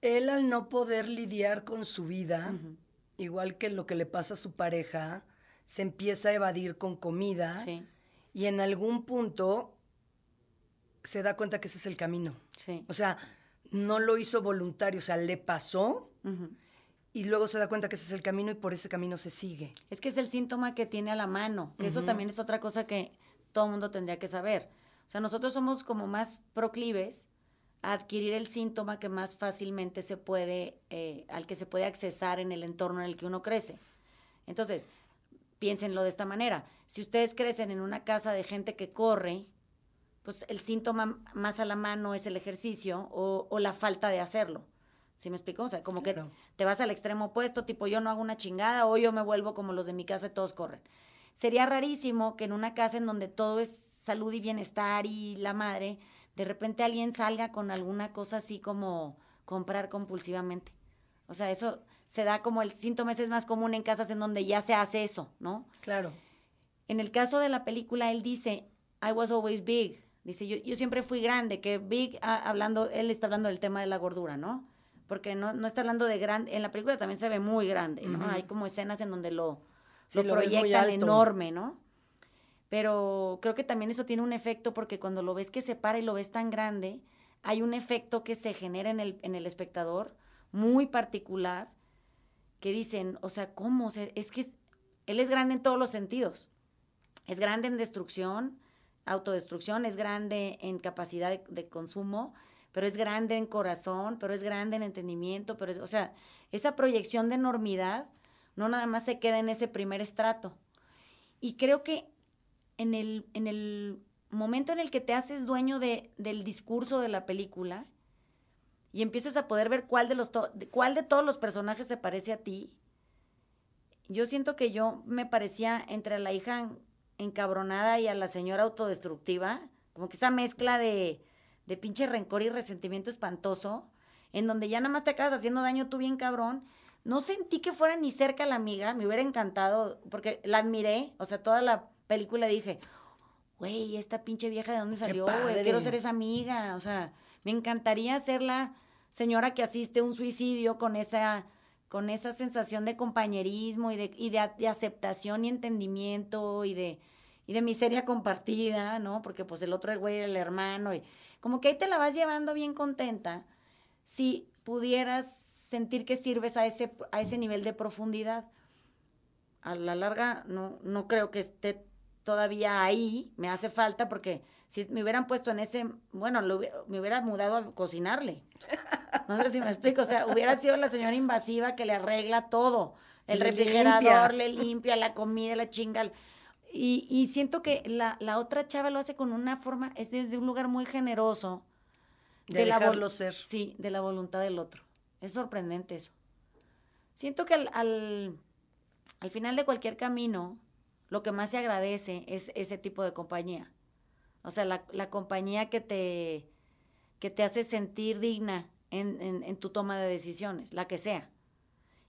él al no poder lidiar con su vida, uh -huh igual que lo que le pasa a su pareja, se empieza a evadir con comida sí. y en algún punto se da cuenta que ese es el camino. Sí. O sea, no lo hizo voluntario, o sea, le pasó uh -huh. Y luego se da cuenta que ese es el camino y por ese camino se sigue. Es que es el síntoma que tiene a la mano, que uh -huh. eso también es otra cosa que todo el mundo tendría que saber. O sea, nosotros somos como más proclives adquirir el síntoma que más fácilmente se puede, eh, al que se puede accesar en el entorno en el que uno crece. Entonces, piénsenlo de esta manera. Si ustedes crecen en una casa de gente que corre, pues el síntoma más a la mano es el ejercicio o, o la falta de hacerlo. ¿Sí me explico? O sea, como claro. que te vas al extremo opuesto, tipo yo no hago una chingada o yo me vuelvo como los de mi casa y todos corren. Sería rarísimo que en una casa en donde todo es salud y bienestar y la madre, de repente alguien salga con alguna cosa así como comprar compulsivamente. O sea, eso se da como el síntoma ese es más común en casas en donde ya se hace eso, ¿no? Claro. En el caso de la película, él dice, I was always big. Dice, yo, yo siempre fui grande, que big, ah, hablando, él está hablando del tema de la gordura, ¿no? Porque no, no está hablando de grande, en la película también se ve muy grande, ¿no? Uh -huh. Hay como escenas en donde lo, sí, lo, lo proyectan enorme, ¿no? Pero creo que también eso tiene un efecto porque cuando lo ves que se para y lo ves tan grande, hay un efecto que se genera en el, en el espectador muy particular que dicen, o sea, ¿cómo? O sea, es que es, él es grande en todos los sentidos. Es grande en destrucción, autodestrucción, es grande en capacidad de, de consumo, pero es grande en corazón, pero es grande en entendimiento, pero es, o sea, esa proyección de enormidad no nada más se queda en ese primer estrato. Y creo que en el, en el momento en el que te haces dueño de, del discurso de la película y empiezas a poder ver cuál de, los cuál de todos los personajes se parece a ti, yo siento que yo me parecía entre la hija encabronada y a la señora autodestructiva, como que esa mezcla de, de pinche rencor y resentimiento espantoso, en donde ya nada más te acabas haciendo daño tú bien cabrón, no sentí que fuera ni cerca la amiga, me hubiera encantado, porque la admiré, o sea, toda la película dije, güey, esta pinche vieja de dónde salió, güey, quiero ser esa amiga, o sea, me encantaría ser la señora que asiste a un suicidio con esa, con esa sensación de compañerismo y de, y de aceptación y entendimiento y de, y de miseria compartida, ¿no? Porque pues el otro güey era el hermano y como que ahí te la vas llevando bien contenta si pudieras sentir que sirves a ese, a ese nivel de profundidad. A la larga no, no creo que esté todavía ahí, me hace falta porque si me hubieran puesto en ese, bueno, lo hubiera- me hubiera mudado a cocinarle. No sé si me explico, o sea, hubiera sido la señora invasiva que le arregla todo. El refrigerador, limpia. le limpia la comida, la chinga. Y, y siento que la, la otra chava lo hace con una forma, es desde un lugar muy generoso. De la vol- dejarlo ser. Sí, de la voluntad del otro. Es sorprendente eso. Siento que al, al, al final de cualquier camino, lo que más se agradece es ese tipo de compañía. O sea, la, la compañía que te, que te hace sentir digna en, en- en tu toma de decisiones, la que sea.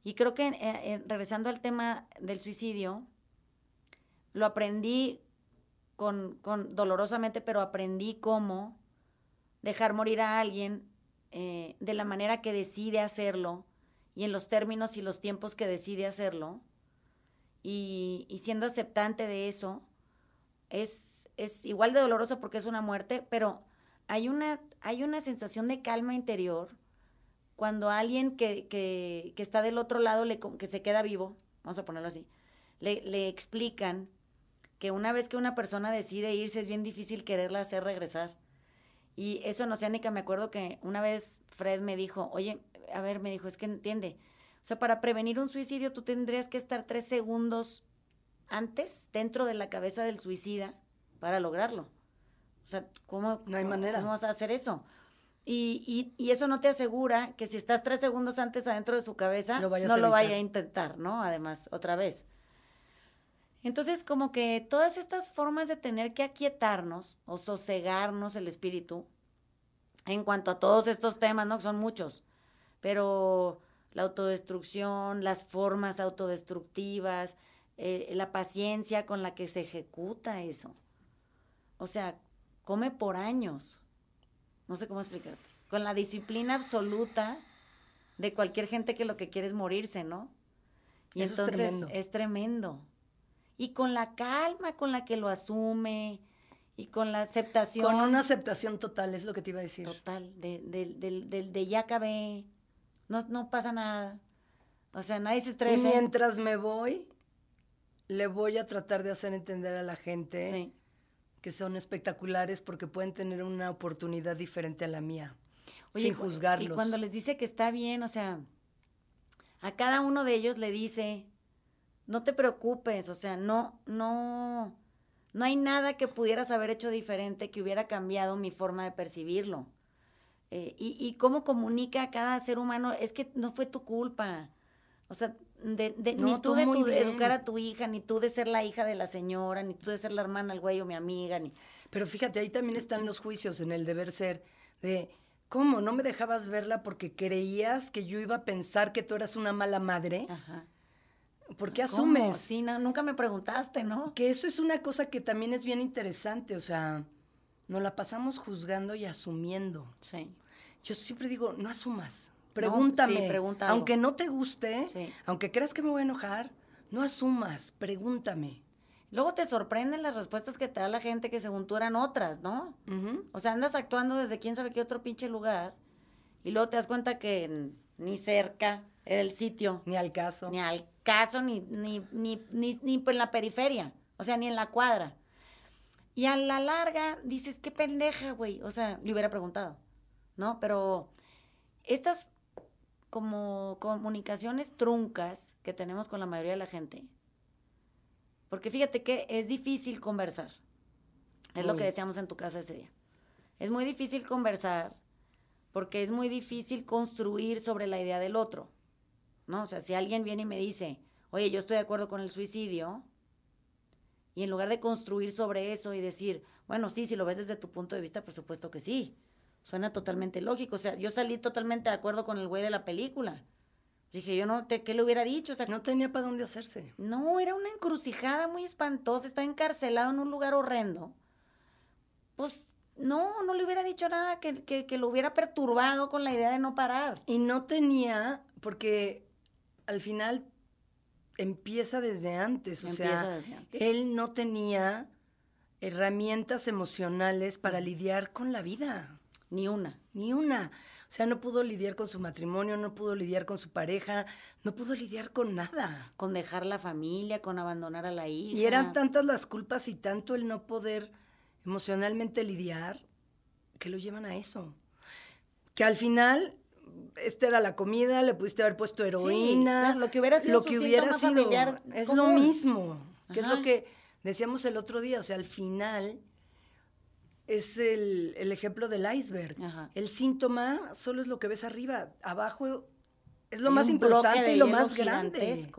Y creo que, eh, eh, regresando al tema del suicidio, lo aprendí con, con dolorosamente, pero aprendí cómo dejar morir a alguien eh, de la manera que decide hacerlo y en los términos y los tiempos que decide hacerlo. Y, y siendo aceptante de eso es, es igual de doloroso porque es una muerte, pero hay una, hay una sensación de calma interior cuando alguien que, que, que está del otro lado, le, que se queda vivo, vamos a ponerlo así, le, le explican que una vez que una persona decide irse es bien difícil quererla hacer regresar. Y eso en Oceánica me acuerdo que una vez Fred me dijo, oye, a ver, me dijo, es que entiende, o sea, para prevenir un suicidio tú tendrías que estar tres segundos antes dentro de la cabeza del suicida para lograrlo. O sea, ¿cómo, No hay cómo- manera. cómo vas a hacer eso? Y, y, y eso no te asegura que si estás tres segundos antes adentro de su cabeza, Lo no a lo vaya a intentar, ¿no? Además, otra vez. Entonces, como que todas estas formas de tener que aquietarnos o sosegarnos el espíritu, en cuanto a todos estos temas, ¿no? Que son muchos, pero la autodestrucción, las formas autodestructivas, eh, la paciencia con la que se ejecuta eso. O sea, come por años. No sé cómo explicarte. Con la disciplina absoluta de cualquier gente que lo que quiere es morirse, ¿no? Y Eso es entonces tremendo. es tremendo. Y con la calma con la que lo asume y con la aceptación Con una aceptación total, es lo que te iba a decir. total, de, de, del- de ya acabé, no, no pasa nada. O sea, nadie se Y estresa. mientras me voy, le voy a tratar de hacer entender a la gente Sí. que son espectaculares porque pueden tener una oportunidad diferente a la mía. Oye, sin y juzgarlos. Y cuando les dice que está bien, o sea, a cada uno de ellos le dice, no te preocupes, o sea, no, no, no hay nada que pudieras haber hecho diferente que hubiera cambiado mi forma de percibirlo. Eh, y, y cómo comunica a cada ser humano, es que no fue tu culpa. O sea, de, de- No, ni tú tú de tu- de educar a tu hija, ni tú de ser la hija de la señora, ni tú de ser la hermana al güey o mi amiga, ni... Pero fíjate, ahí también están los juicios en el deber ser de, ¿cómo? ¿No me dejabas verla porque creías que yo iba a pensar que tú eras una mala madre? Ajá. ¿Por qué ¿Cómo? asumes? Sí, no, nunca me preguntaste, ¿no? Que eso es una cosa que también es bien interesante, o sea, nos la pasamos juzgando y asumiendo. Sí. Yo siempre digo, no asumas, pregúntame. sí, pregunta algo. aunque no te guste, Sí. aunque creas que me voy a enojar, no asumas, pregúntame. Luego te sorprenden las respuestas que te da la gente que según tú eran otras, ¿no? Ujú. O sea, andas actuando desde quién sabe qué otro pinche lugar y luego te das cuenta que ni cerca el sitio, Ni al caso. ni al caso, ni, ni, ni, ni, ni en la periferia, o sea, ni en la cuadra. Y a la larga dices, qué pendeja, güey. O sea, le hubiera preguntado, ¿no? Pero estas como comunicaciones truncas que tenemos con la mayoría de la gente, porque fíjate que es difícil conversar. Es lo que decíamos en tu casa ese día. Es muy difícil conversar porque es muy difícil construir sobre la idea del otro. ¿No? O sea, si alguien viene y me dice, oye, yo estoy de acuerdo con el suicidio, y en lugar de construir sobre eso y decir, bueno, sí, si lo ves desde tu punto de vista, por supuesto que sí. Suena totalmente lógico. O sea, yo salí totalmente de acuerdo con el güey de la película. Dije, yo no, te, ¿qué le hubiera dicho? O sea, No tenía para dónde hacerse. no, era una encrucijada muy espantosa, estaba encarcelado en un lugar horrendo. Pues no, no le hubiera dicho nada que, que, que lo hubiera perturbado con la idea de no parar. Y no tenía, porque al final empieza desde antes, o Empieza sea, desde antes. él no tenía herramientas emocionales para lidiar con la vida, Ni una. ni una. O sea, no pudo lidiar con su matrimonio, no pudo lidiar con su pareja, no pudo lidiar con nada. Con dejar la familia, con abandonar a la hija. Y eran tantas las culpas y tanto el no poder emocionalmente lidiar que lo llevan a eso. Que al final, esta era la comida, le pudiste haber puesto heroína. claro, lo que hubiera sido lo que hubiera sido, Es común. lo mismo, que es lo que decíamos el otro día. O sea, al final es el, el ejemplo del iceberg. Ajá. El síntoma solo es lo que ves arriba. Abajo es lo Hay más importante y lo más grande. sí.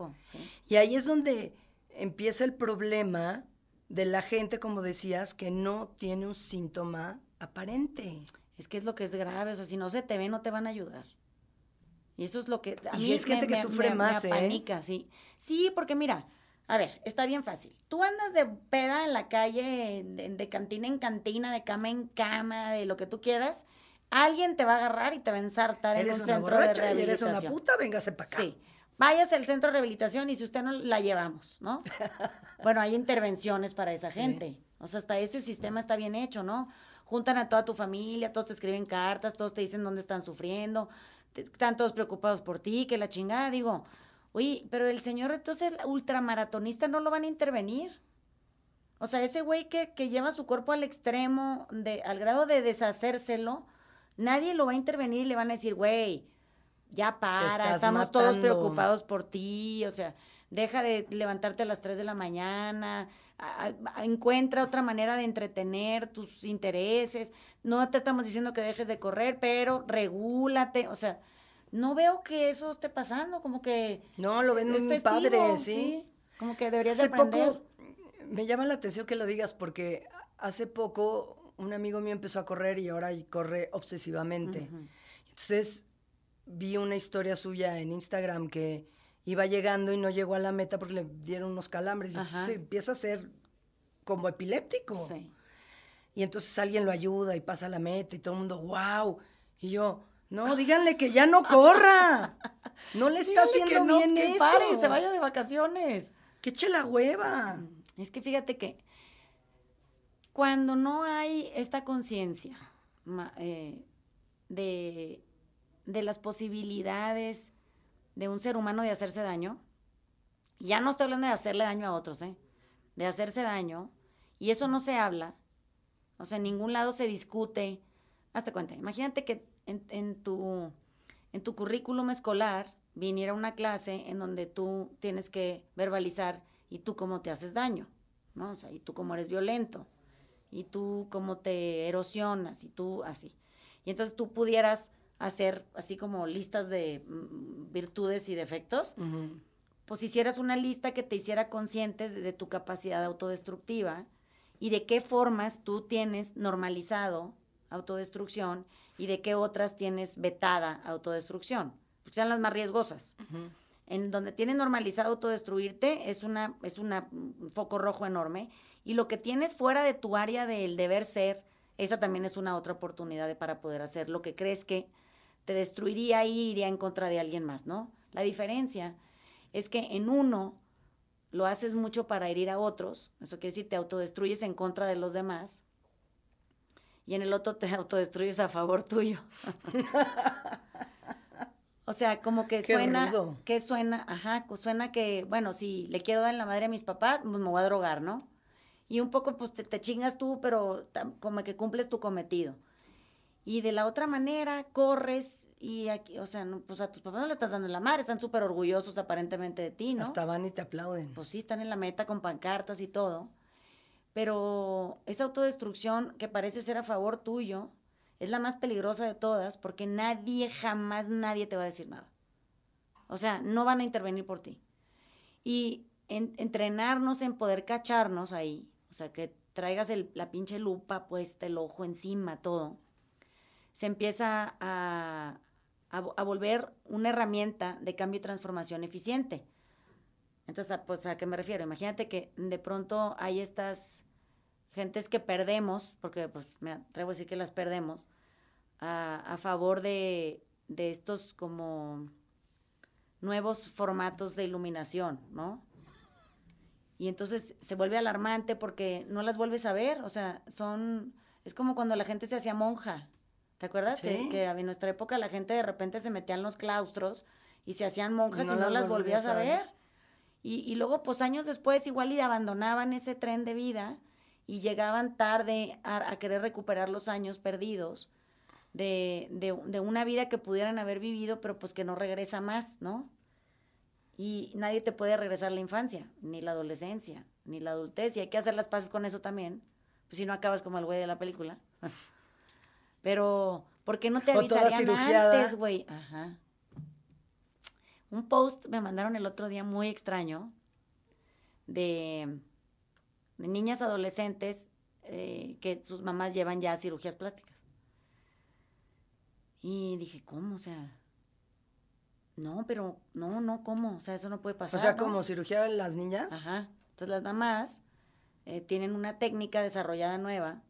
Y ahí es donde empieza el problema de la gente, como decías, que no tiene un síntoma aparente. Es que es lo que es grave, o sea, si no se te ve, no te van a ayudar. Y eso es lo que a Y mí es gente que sufre más, ¿eh? me apanica, sí. Sí, porque mira, a ver, está bien fácil. Tú andas de peda en la calle, de, de cantina en cantina, de cama en cama, de lo que tú quieras. Alguien te va a agarrar y te va a ensartar en Eres un una centro de y eres rehabilitación. una puta, véngase para acá. Sí. Váyase al centro de rehabilitación y si usted no la llevamos, ¿no? bueno, hay intervenciones para esa gente. O sea, hasta ese sistema está bien hecho, ¿no? Juntan a toda tu familia, todos te escriben cartas, todos te dicen dónde están sufriendo, te- están todos preocupados por ti, que la chingada, digo. Oye, pero el señor, entonces, el ultramaratonista no lo van a intervenir. O sea, ese güey que, que lleva su cuerpo al extremo, de, al grado de deshacérselo, nadie lo va a intervenir y le van a decir, güey, ya para, estamos todos matando". preocupados por ti, o sea, deja de levantarte a las 3 de la mañana, a- a- encuentra otra manera de entretener tus intereses, no te estamos diciendo que dejes de correr, pero regúlate, o sea, no veo que eso esté pasando, como que No, lo ven muy padre, ¿sí? Como que deberías Hace de aprender. poco, me llama la atención que lo digas porque hace poco un amigo mío empezó a correr y ahora corre obsesivamente. Entonces vi una historia suya en Instagram que iba llegando y no llegó a la meta porque le dieron unos calambres y entonces empieza a ser como epiléptico. Sí. Y entonces alguien lo ayuda y pasa la meta y todo el mundo, wow. Y yo, no, díganle que ya no corra. No le está que haciendo no, bien que eso. pare, se vaya de vacaciones. Que eche la hueva. Es que fíjate que cuando no hay esta conciencia eh, de, de las posibilidades de un ser humano de hacerse daño, ya no estoy hablando de hacerle daño a otros, ¿eh? de hacerse daño, y eso no se habla, o sea, en ningún lado se discute. Hazte cuenta, imagínate que en, en tu, en tu currículum escolar viniera una clase en donde tú tienes que verbalizar y tú cómo te haces daño, ¿no? O sea, y tú cómo eres violento, y tú cómo te erosionas, y tú así. Y entonces tú pudieras hacer así como listas de mm, virtudes y defectos, pues hicieras una lista que te hiciera consciente de, de tu capacidad autodestructiva y de qué formas tú tienes normalizado autodestrucción y de qué otras tienes vetada autodestrucción, porque sean las más riesgosas. En donde tienes normalizado autodestruirte es una es una, un foco rojo enorme y lo que tienes fuera de tu área del deber ser, esa también es una otra oportunidad de- para poder hacer lo que crees que te destruiría y iría en contra de alguien más, ¿no? La diferencia es que en uno lo haces mucho para herir a otros, eso quiere decir te autodestruyes en contra de los demás, y en el otro te autodestruyes a favor tuyo. o sea, como que Qué suena, rudo. que suena, ajá, suena que, bueno, si le quiero dar la madre a mis papás, pues me voy a drogar, ¿no? Y un poco, pues te, te chingas tú, pero tam- como que cumples tu cometido. Y de la otra manera, corres y aquí, o sea, no, pues a tus papás no le estás dando la madre, están súper orgullosos aparentemente de ti, ¿no? Hasta van y te aplauden. pues sí, están en la meta con pancartas y todo. Pero esa autodestrucción que parece ser a favor tuyo es la más peligrosa de todas porque nadie, jamás nadie te va a decir nada. O sea, no van a intervenir por ti. Y en- entrenarnos en poder cacharnos ahí, o sea, que traigas el- la pinche lupa puesta, el ojo encima, todo, se empieza a, a, vo- a volver una herramienta de cambio y transformación eficiente. Entonces, ¿a- pues, ¿a qué me refiero? Imagínate que de pronto hay estas gentes que perdemos, porque pues me atrevo a decir que las perdemos, a, a favor de, de estos como nuevos formatos de iluminación, ¿no? Y entonces se vuelve alarmante porque no las vuelves a ver, o sea, son, es como cuando la gente se hacía monja, ¿te acuerdas? Que, Sí. que en nuestra época la gente de repente se metía en los claustros y se hacían monjas No y no las volvías a ver. Y, y luego, pues años después, igual y abandonaban ese tren de vida y llegaban tarde a, a querer recuperar los años perdidos de, de, de una vida que pudieran haber vivido, pero pues que no regresa más, ¿no? Y nadie te puede regresar la infancia, ni la adolescencia, ni la adultez, y hay que hacer las paces con eso también, pues si no acabas como el güey de la película. Pero, ¿por qué no te O avisarían antes, güey? Ajá. Un post me mandaron el otro día muy extraño de, de niñas adolescentes eh, que sus mamás llevan ya cirugías plásticas. Y dije, ¿cómo? O sea, no, pero no, no, ¿cómo? O sea, eso no puede O pasar. sea, ¿no? como cirugía de las niñas. Ajá. Entonces las mamás eh, tienen una técnica desarrollada nueva,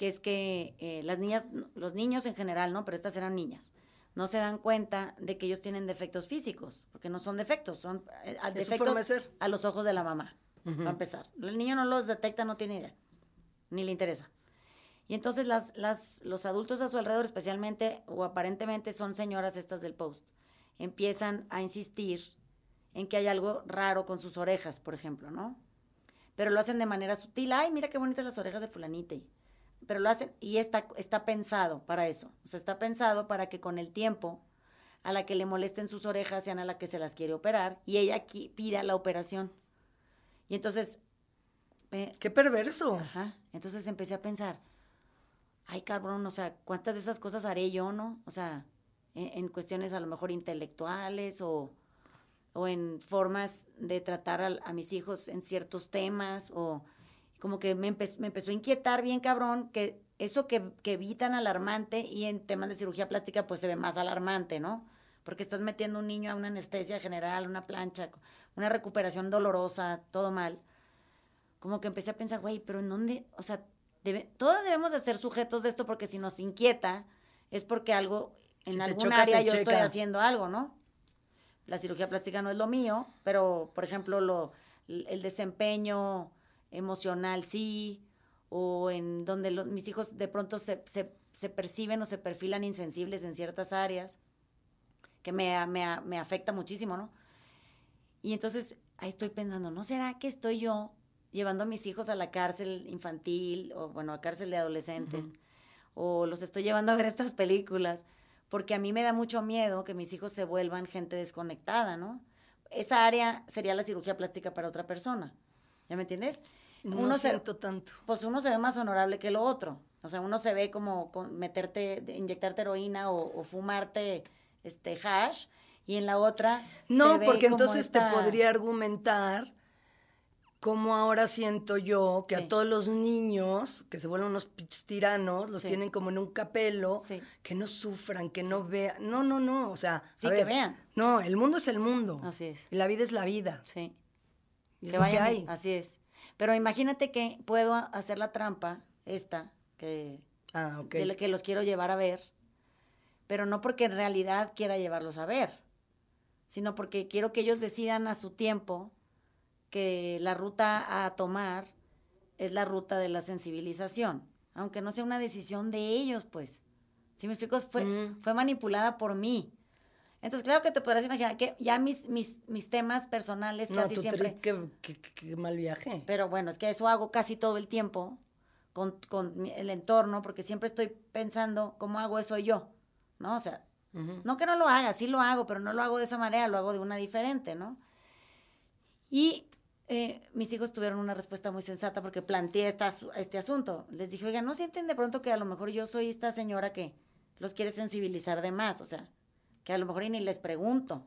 que es que eh, las niñas, los niños en general, ¿no? Pero estas eran niñas, no se dan cuenta de que ellos tienen defectos físicos, porque no son defectos, son eh, a- defectos de ser. a los ojos de la mamá, para empezar. El niño no los detecta, no tiene idea, ni le interesa. Y entonces las, las, los adultos a su alrededor, especialmente o aparentemente son señoras estas del post, empiezan a insistir en que hay algo raro con sus orejas, por ejemplo, ¿no? Pero lo hacen de manera sutil. Ay, mira qué bonitas las orejas de fulanita. Pero lo hacen y está, está pensado para eso. O sea, está pensado para que con el tiempo a la que le molesten sus orejas sean a la que se las quiere operar y ella aquí pida la operación. Y entonces, eh, Qué perverso. Ajá. Entonces empecé a pensar, ay, cabrón, o sea, ¿cuántas de esas cosas haré yo, no? O sea, en, en cuestiones a lo mejor intelectuales o, o en formas de tratar al- a, mis hijos en ciertos temas o como que me, empe- me empezó a inquietar bien, cabrón, que eso que, que vi tan alarmante y en temas de cirugía plástica pues se ve más alarmante, ¿no? Porque estás metiendo a un niño a una anestesia general, una plancha, una recuperación dolorosa, todo mal como que empecé a pensar, güey, pero ¿en dónde? O sea, debe, todas debemos de ser sujetos de esto porque si nos inquieta es porque algo, en Si algún choca, área yo estoy checa. haciendo algo, ¿no? La cirugía plástica no es lo mío, pero, por ejemplo, lo, el desempeño emocional sí, o en donde los- mis hijos de pronto se, se, se perciben o se perfilan insensibles en ciertas áreas, que me, me, me afecta muchísimo, ¿no? Y entonces ahí estoy pensando, ¿no será que estoy yo llevando a mis hijos a la cárcel infantil o bueno, a cárcel de adolescentes? O los estoy llevando a ver estas películas porque a mí me da mucho miedo que mis hijos se vuelvan gente desconectada, ¿no? Esa área sería la cirugía plástica para otra persona. ¿Ya me entiendes? No se- siento tanto. pues uno se ve más honorable que lo otro. O sea, uno se ve como con meterte, inyectarte heroína o, o fumarte este hash, y en la otra. se No, ve porque como entonces esta- te podría argumentar cómo ahora siento yo que Sí. a todos los niños que se vuelven unos tiranos, los Sí. tienen como en un capelo, Sí. que no sufran, que no vean. No, no, no. O sea, Sí, a que vean. No, el mundo es el mundo. Así es. Y la vida es la vida. Sí. Que vayan, hay. Así es. Pero imagínate que puedo hacer la trampa, esta, que, Ah, ok. de la que los quiero llevar a ver, pero no porque en realidad quiera llevarlos a ver, sino porque quiero que ellos decidan a su tiempo que la ruta a tomar es la ruta de la sensibilización, aunque no sea una decisión de ellos, pues. ¿Sí me explico? Fue, Mm. fue manipulada por mí. Entonces, claro que te podrás imaginar que ya mis, mis, mis temas personales No, casi tu siempre... trip, qué, qué- qué- mal viaje. Pero bueno, es que eso hago casi todo el tiempo con, con el entorno, porque siempre estoy pensando cómo hago eso yo, ¿no? O sea, no que no lo haga, sí lo hago, pero no lo hago de esa manera, lo hago de una diferente, ¿no? Y eh, mis hijos tuvieron una respuesta muy sensata porque planteé esta este asunto. Les dije, oiga, ¿no sienten de pronto que a lo mejor yo soy esta señora que los quiere sensibilizar de más? O sea, a lo mejor ni les pregunto.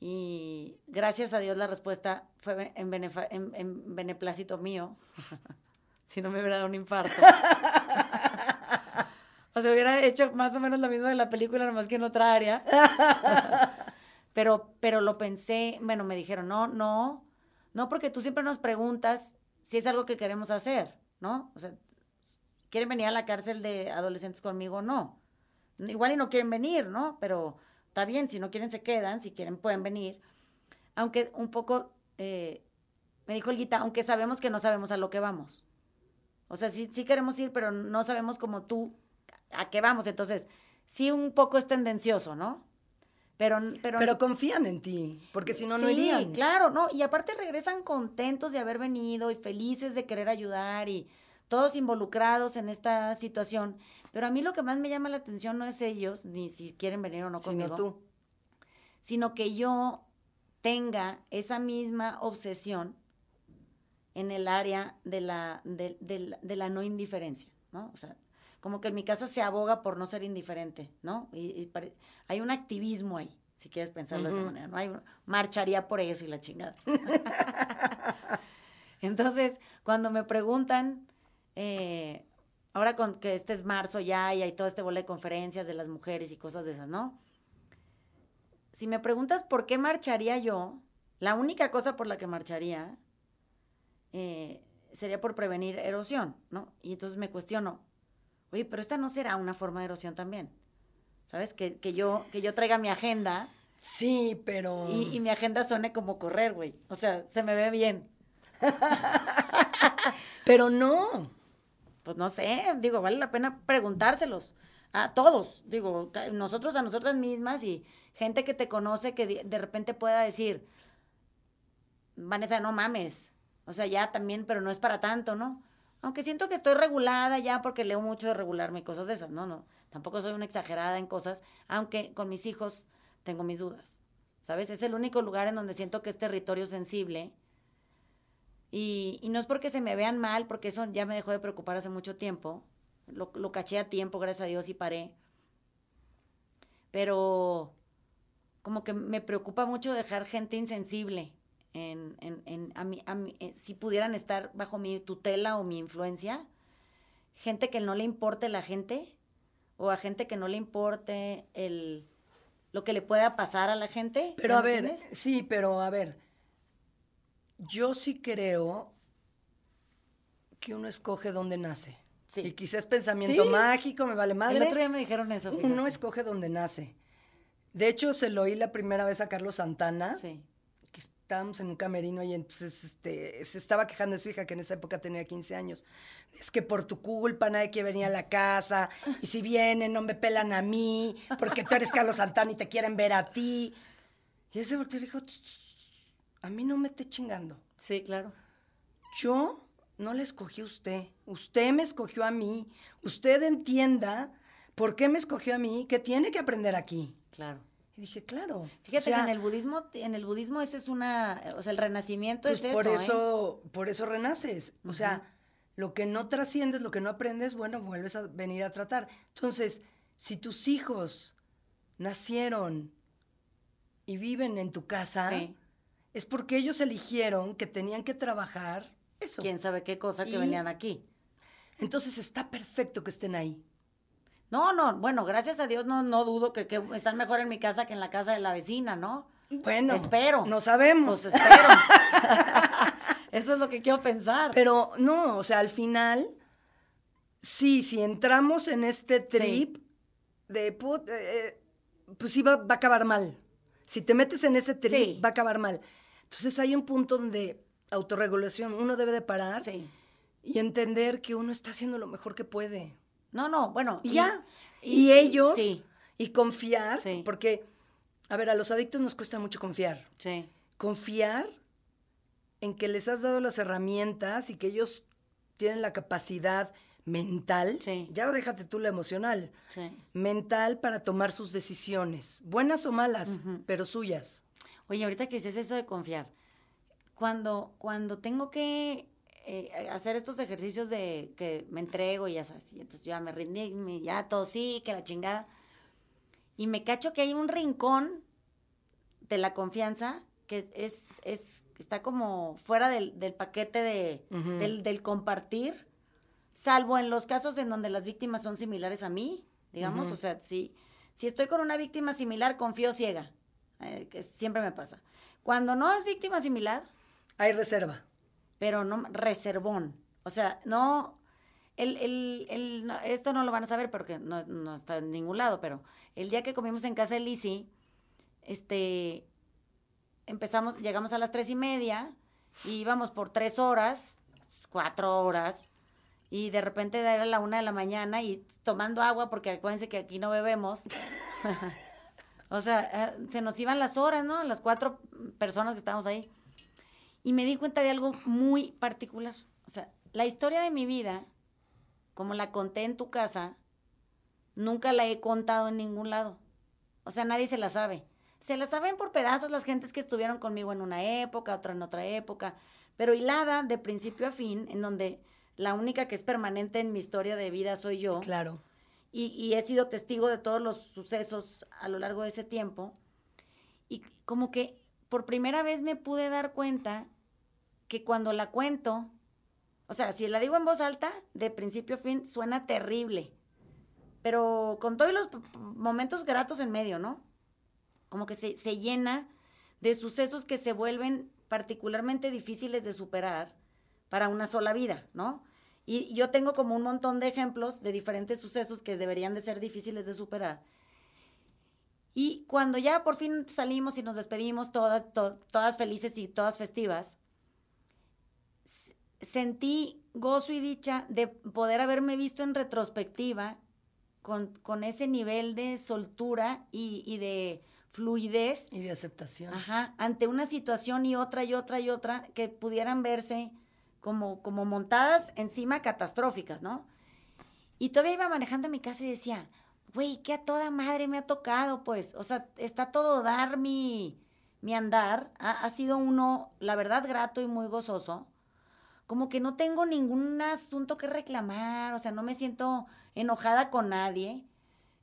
Y gracias a Dios la respuesta fue en, beneplácito mío. si no me hubiera dado un infarto. O sea, hubiera hecho más o menos lo mismo de la película, nomás que en otra área. pero, pero lo pensé, bueno, me dijeron, no, no, no, porque tú siempre nos preguntas si es algo que queremos hacer, ¿no? O sea, ¿quieren venir a la cárcel de adolescentes conmigo? No. Igual y no quieren venir, ¿no? Pero está bien, si no quieren se quedan, si quieren pueden venir. Aunque un poco, eh, me dijo el guita, aunque sabemos que no sabemos a lo que vamos. O sea, sí, sí queremos ir, pero no sabemos como tú a qué vamos. Entonces, sí un poco es tendencioso, ¿no? Pero, pero, Pero confían en ti, porque si no, no sí, irían. claro, ¿no? Y aparte regresan contentos de haber venido y felices de querer ayudar y todos involucrados en esta situación. Pero a mí lo que más me llama la atención no es ellos, ni si quieren venir o no Sino conmigo, tú. sino que yo tenga esa misma obsesión en el área de la, de, de la- de la no indiferencia, ¿no? O sea, como que en mi casa se aboga por no ser indiferente, ¿no? Y, y pare- hay un activismo ahí, si quieres pensarlo de esa manera, ¿no? Hay marcharía por eso y la chingada. Entonces, cuando me preguntan, eh, ahora con que este es marzo ya y hay todo este bola de conferencias de las mujeres y cosas de esas, ¿no? Si me preguntas por qué marcharía yo, la única cosa por la que marcharía eh, sería por prevenir erosión, ¿no? Y entonces me cuestiono, oye, pero esta no será una forma de erosión también, ¿sabes? Que, que yo, que yo traiga mi agenda Sí, pero... y, y mi agenda suene como correr, güey. O sea, se me ve bien. Pero no. Pues no sé, digo, vale la pena preguntárselos a todos, digo, nosotros a nosotras mismas y gente que te conoce que de de repente pueda decir, Vanessa, no mames, o sea, ya también, pero no es para tanto, ¿no? Aunque siento que estoy regulada ya porque leo mucho de regularme y cosas de esas, no, no, tampoco soy una exagerada en cosas, aunque con mis hijos tengo mis dudas, ¿sabes? Es el único lugar en donde siento que es territorio sensible y, y no es porque se me vean mal, porque eso ya me dejó de preocupar hace mucho tiempo. Lo, lo caché a tiempo, gracias a Dios, y paré. Pero como que me preocupa mucho dejar gente insensible. En, en, en- a mí- a mí, eh, si pudieran estar bajo mi tutela o mi influencia, gente que no le importe la gente, o a gente que no le importe el, lo que le pueda pasar a la gente. Pero ¿ya a ver, entiendes? sí, pero a ver, yo sí creo que uno escoge dónde nace. Sí. Y quizás pensamiento Sí. mágico, me vale El madre. otro día me dijeron eso. Uno escoge donde nace. De hecho, se lo oí la primera vez a Carlos Santana, Sí. que estábamos en un camerino y entonces este, se estaba quejando de su hija, que en esa época tenía 15 años. Es que por tu culpa nadie quiere venir a la casa, y si vienen no me pelan a mí, porque tú eres Carlos Santana y te quieren ver a ti. Y ese volteó y le dijo, "Tss, tss, a mí no me esté chingando. Sí, claro. Yo no le escogí a usted. Usted me escogió a mí. Usted entienda por qué me escogió a mí, que tiene que aprender aquí. Claro. Y dije, claro. Fíjate o sea, que en el budismo, en el budismo ese es una, o sea, el renacimiento pues es eso, por ¿eh? eso, por eso renaces. O sea, lo que no trasciendes, lo que no aprendes, bueno, vuelves a venir a tratar. Entonces, si tus hijos nacieron y viven en tu casa, Sí. Es porque ellos eligieron que tenían que trabajar eso. Quién sabe qué cosa que Y- venían aquí. Entonces está perfecto que estén ahí. No, no, bueno, gracias a Dios no, no dudo que, que están mejor en mi casa que en la casa de la vecina, ¿no? Bueno, Espero. No sabemos. Pues espero. eso es lo que quiero pensar. Pero no, o sea, al final, sí, si entramos en este trip de, put- eh, eh, pues sí va, va a acabar mal. Si te metes en ese trip, Sí. va a acabar mal. Entonces hay un punto donde autorregulación, uno debe de parar Sí. y entender que uno está haciendo lo mejor que puede. No, no, bueno. Y ya. Y, ellos, Sí, y confiar, Sí. porque, a ver, a los adictos nos cuesta mucho confiar. sí. confiar en que les has dado las herramientas y que ellos tienen la capacidad mental, Sí. ya déjate tú la emocional, Sí. mental para tomar sus decisiones, buenas o malas, pero suyas. Oye, ahorita que dices eso de confiar, cuando, cuando tengo que eh, hacer estos ejercicios de que me entrego y ya sabes, y entonces ya me rindí, me- ya todo sí, que la chingada, y me cacho que hay un rincón de la confianza que es, es, es- está como fuera del, del paquete de, del compartir, salvo en los casos en donde las víctimas son similares a mí, digamos, o sea, si, si estoy con una víctima similar, confío ciega, eh, que siempre me pasa. Cuando no es víctima similar, Hay reserva. pero no reservón. O sea, no. El, el, el- no, esto no lo van a saber porque no, no está en ningún lado, pero el día que comimos en casa de Lizzy, este. Empezamos, llegamos a las tres y media y íbamos por tres horas, cuatro horas, y de repente era la una de la mañana y tomando agua, porque acuérdense que aquí no bebemos. o sea, eh, se nos iban las horas, ¿no? Las cuatro personas que estábamos ahí. Y me di cuenta de algo muy particular. O sea, la historia de mi vida, como la conté en tu casa, nunca la he contado en ningún lado. O sea, nadie se la sabe. Se la saben por pedazos las gentes que estuvieron conmigo en una época, otra en otra época, pero hilada de principio a fin, en donde la única que es permanente en mi historia de vida soy yo Claro. Y, y he sido testigo de todos los sucesos a lo largo de ese tiempo. Y como que por primera vez me pude dar cuenta que cuando la cuento, o sea, si la digo en voz alta, de principio a fin, suena terrible. Pero con todos los momentos gratos en medio, ¿no? Como que se, se llena de sucesos que se vuelven particularmente difíciles de superar para una sola vida, ¿no? Y yo tengo como un montón de ejemplos de diferentes sucesos que deberían de ser difíciles de superar. Y cuando ya por fin salimos y nos despedimos todas, to- todas felices y todas festivas, sentí gozo y dicha de poder haberme visto en retrospectiva con, con ese nivel de soltura y, y de fluidez Y de aceptación. Ajá, ante una situación y otra y otra y otra que pudieran verse como, como montadas encima catastróficas, ¿no? Y todavía iba manejando en mi casa y decía, güey, que a toda madre me ha tocado, pues. O sea, está todo dar mi, mi andar. Ha, ha sido uno, la verdad, grato y muy gozoso. Como que no tengo ningún asunto que reclamar, o sea, no me siento enojada con nadie.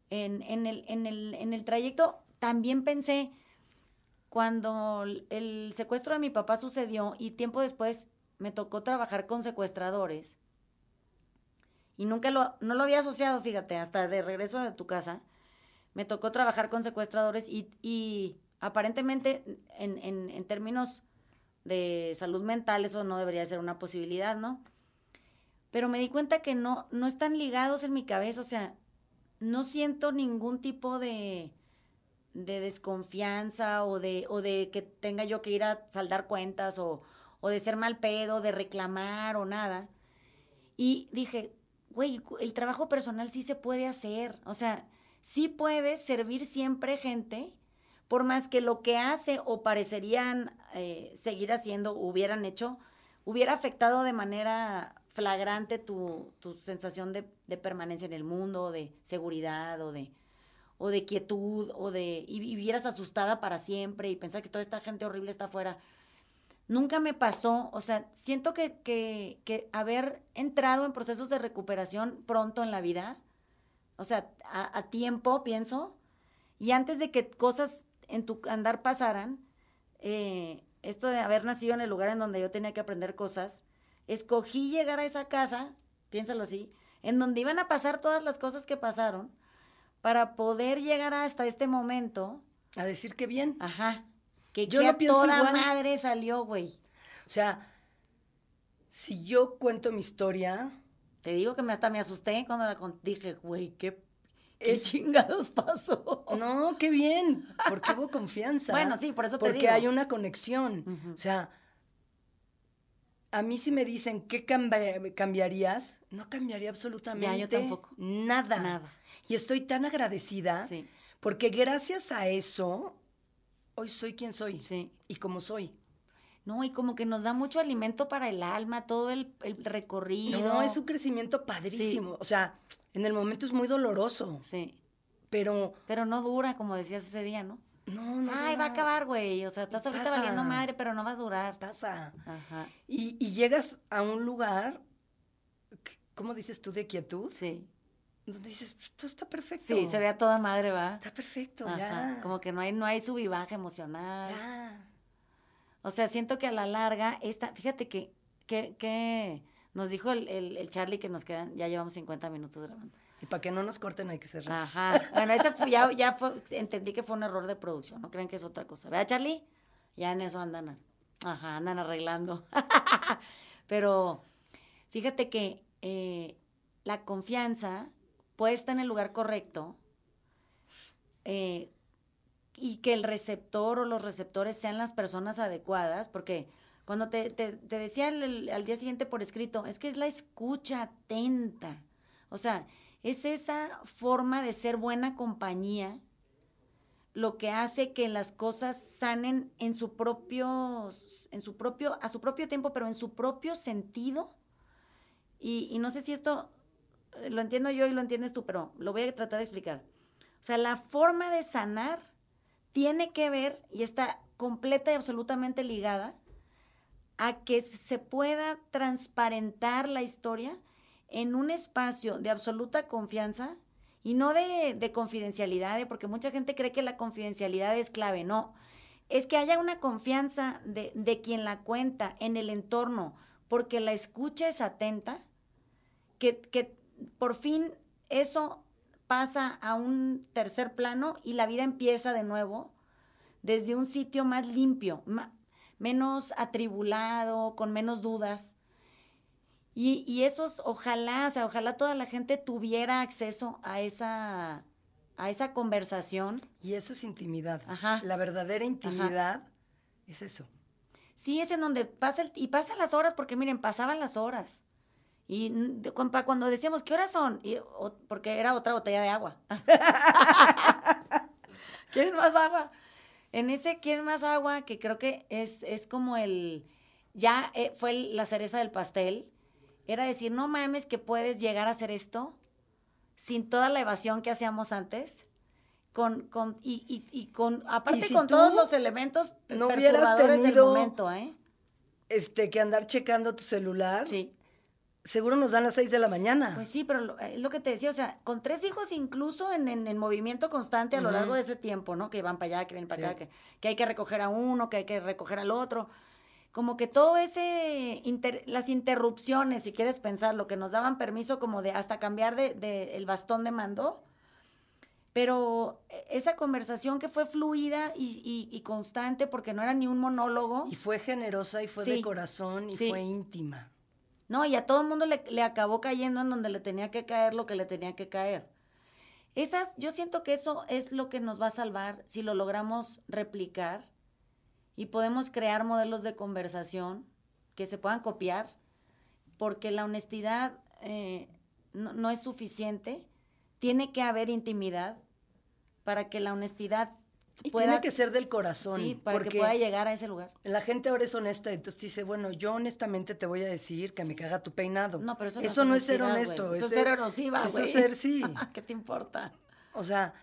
En, en el, en, el, en el trayecto también pensé, cuando el secuestro de mi papá sucedió y tiempo después me tocó trabajar con secuestradores y nunca lo, no lo había asociado, fíjate, hasta de regreso de tu casa, me tocó trabajar con secuestradores y, y aparentemente en, en, en términos de salud mental eso no debería ser una posibilidad, ¿no? Pero me di cuenta que no, no están ligados en mi cabeza, o sea, no siento ningún tipo de, de desconfianza o de, o de que tenga yo que ir a saldar cuentas o, o de ser mal pedo, de reclamar o nada. Y dije, güey, el trabajo personal sí se puede hacer. O sea, sí puedes servir siempre gente, por más que lo que hace o parecerían eh, seguir haciendo, hubieran hecho, hubiera afectado de manera flagrante tu, tu sensación de, de permanencia en el mundo, de seguridad o de, o de quietud, o de, y vivieras asustada para siempre y pensar que toda esta gente horrible está afuera. Nunca me pasó, o sea, siento que, que, que haber entrado en procesos de recuperación pronto en la vida, o sea, a, a tiempo, pienso, y antes de que cosas en tu andar pasaran, eh, esto de haber nacido en el lugar en donde yo tenía que aprender cosas, escogí llegar a esa casa, piénsalo así, en donde iban a pasar todas las cosas que pasaron, para poder llegar hasta este momento, A decir que bien. ajá, que, Yo que lo pienso toda igual. madre salió, güey. O sea, si yo cuento mi historia, Te digo que me, hasta me asusté cuando la con- dije, güey, ¿qué, qué Es- chingados pasó? no, qué bien, porque hubo confianza. Bueno, sí, por eso te Porque digo. hay una conexión. O sea, a mí si me dicen, ¿qué cambiarías? No cambiaría absolutamente tampoco. nada. Nada. Y estoy tan agradecida Sí, porque gracias a eso, hoy soy quien soy sí. y como soy. No, y como que nos da mucho alimento para el alma, todo el, el recorrido. No, es un crecimiento padrísimo. O sea, en el momento es muy doloroso, Sí, pero pero no dura, como decías ese día, ¿no? no, no. Ay, va a acabar, güey. O sea, estás ahorita Pasa. valiendo madre, pero no va a durar. Pasa. Ajá, Y, y llegas a un lugar, ¿cómo dices tú, de quietud? sí. Donde dices, esto está perfecto. Sí, se ve a toda madre, ¿va? Está perfecto, Ajá, ya. como que no hay, no hay subivaje emocional. Ya. O sea, siento que a la larga, esta, fíjate que, que, que Nos dijo el, el, el Charlie que nos quedan, ya llevamos 50 minutos grabando. Y para que no nos corten hay que cerrar. Ajá. Bueno, ese fue, ya, ya fue, entendí que fue un error de producción, no creen que es otra cosa. ¿Verdad, Charlie? Ya en eso andan, ajá, andan arreglando. Pero fíjate que eh, la confianza puesta en el lugar correcto eh, y que el receptor o los receptores sean las personas adecuadas, porque cuando te, te, decía al día siguiente por escrito, es que es la escucha atenta. O sea, es esa forma de ser buena compañía lo que hace que las cosas sanen en su propio, en su propio, a su propio tiempo, pero en su propio sentido. Y, no sé si esto lo entiendo yo y lo entiendes tú, pero lo voy a tratar de explicar. O sea, la forma de sanar tiene que ver y está completa y absolutamente ligada a que se pueda transparentar la historia en un espacio de absoluta confianza y no de, de confidencialidad, ¿eh? porque mucha gente cree que la confidencialidad es clave, no. Es que haya una confianza de, de quien la cuenta en el entorno, porque la escucha es atenta, que, que por fin eso pasa a un tercer plano y la vida empieza de nuevo desde un sitio más limpio, menos atribulado, con menos dudas. Y, y esos, ojalá, o sea, ojalá toda la gente tuviera acceso a esa, a esa conversación. Y eso es intimidad. Ajá. La verdadera intimidad es eso. Sí, es en donde pasa el, y pasan las horas, porque miren, pasaban las horas. Y cuando decíamos, ¿qué horas son? Y, o- porque era otra botella de agua. ¿Quieren más agua? En ese ¿Quieren más agua? Que creo que es, es como el, ya eh, fue el- la cereza del pastel. Era decir, no mames que puedes llegar a hacer esto sin toda la evasión que hacíamos antes. Con, con, y, y, y con, aparte si con todos los elementos no hubieras perturbadores del tenido- momento, ¿eh? Este, que andar checando tu celular, Sí. Seguro nos dan las 6 de la mañana. Pues sí, pero lo- es lo que te decía, o sea, con tres hijos incluso en, en, en movimiento constante a lo largo de ese tiempo, ¿no? Que van para allá, que vienen para Sí. acá, que, que hay que recoger a uno, que hay que recoger al otro. Como que todo ese, inter- las interrupciones, si quieres pensar, lo que nos daban permiso como de hasta cambiar de, de el bastón de mando, pero eh, esa conversación que fue fluida y, y- y constante porque no era ni un monólogo. Y fue generosa y fue Sí. de corazón y Sí. fue íntima. No, y a todo el mundo le, acabó cayendo en donde le tenía que caer lo que le tenía que caer. Esas, yo siento que eso es lo que nos va a salvar si lo logramos replicar y podemos crear modelos de conversación que se puedan copiar, porque la honestidad eh, no es suficiente. Tiene que haber intimidad para que la honestidad Y pueda... tiene que ser del corazón. Sí, para porque que pueda llegar a ese lugar. La gente ahora es honesta, entonces dice, bueno, yo honestamente te voy a decir que me caga tu peinado. No, pero eso, eso no es ser honesto. güey. Eso es ser erosiva, Eso es ser, sí. ¿Qué te importa? O sea,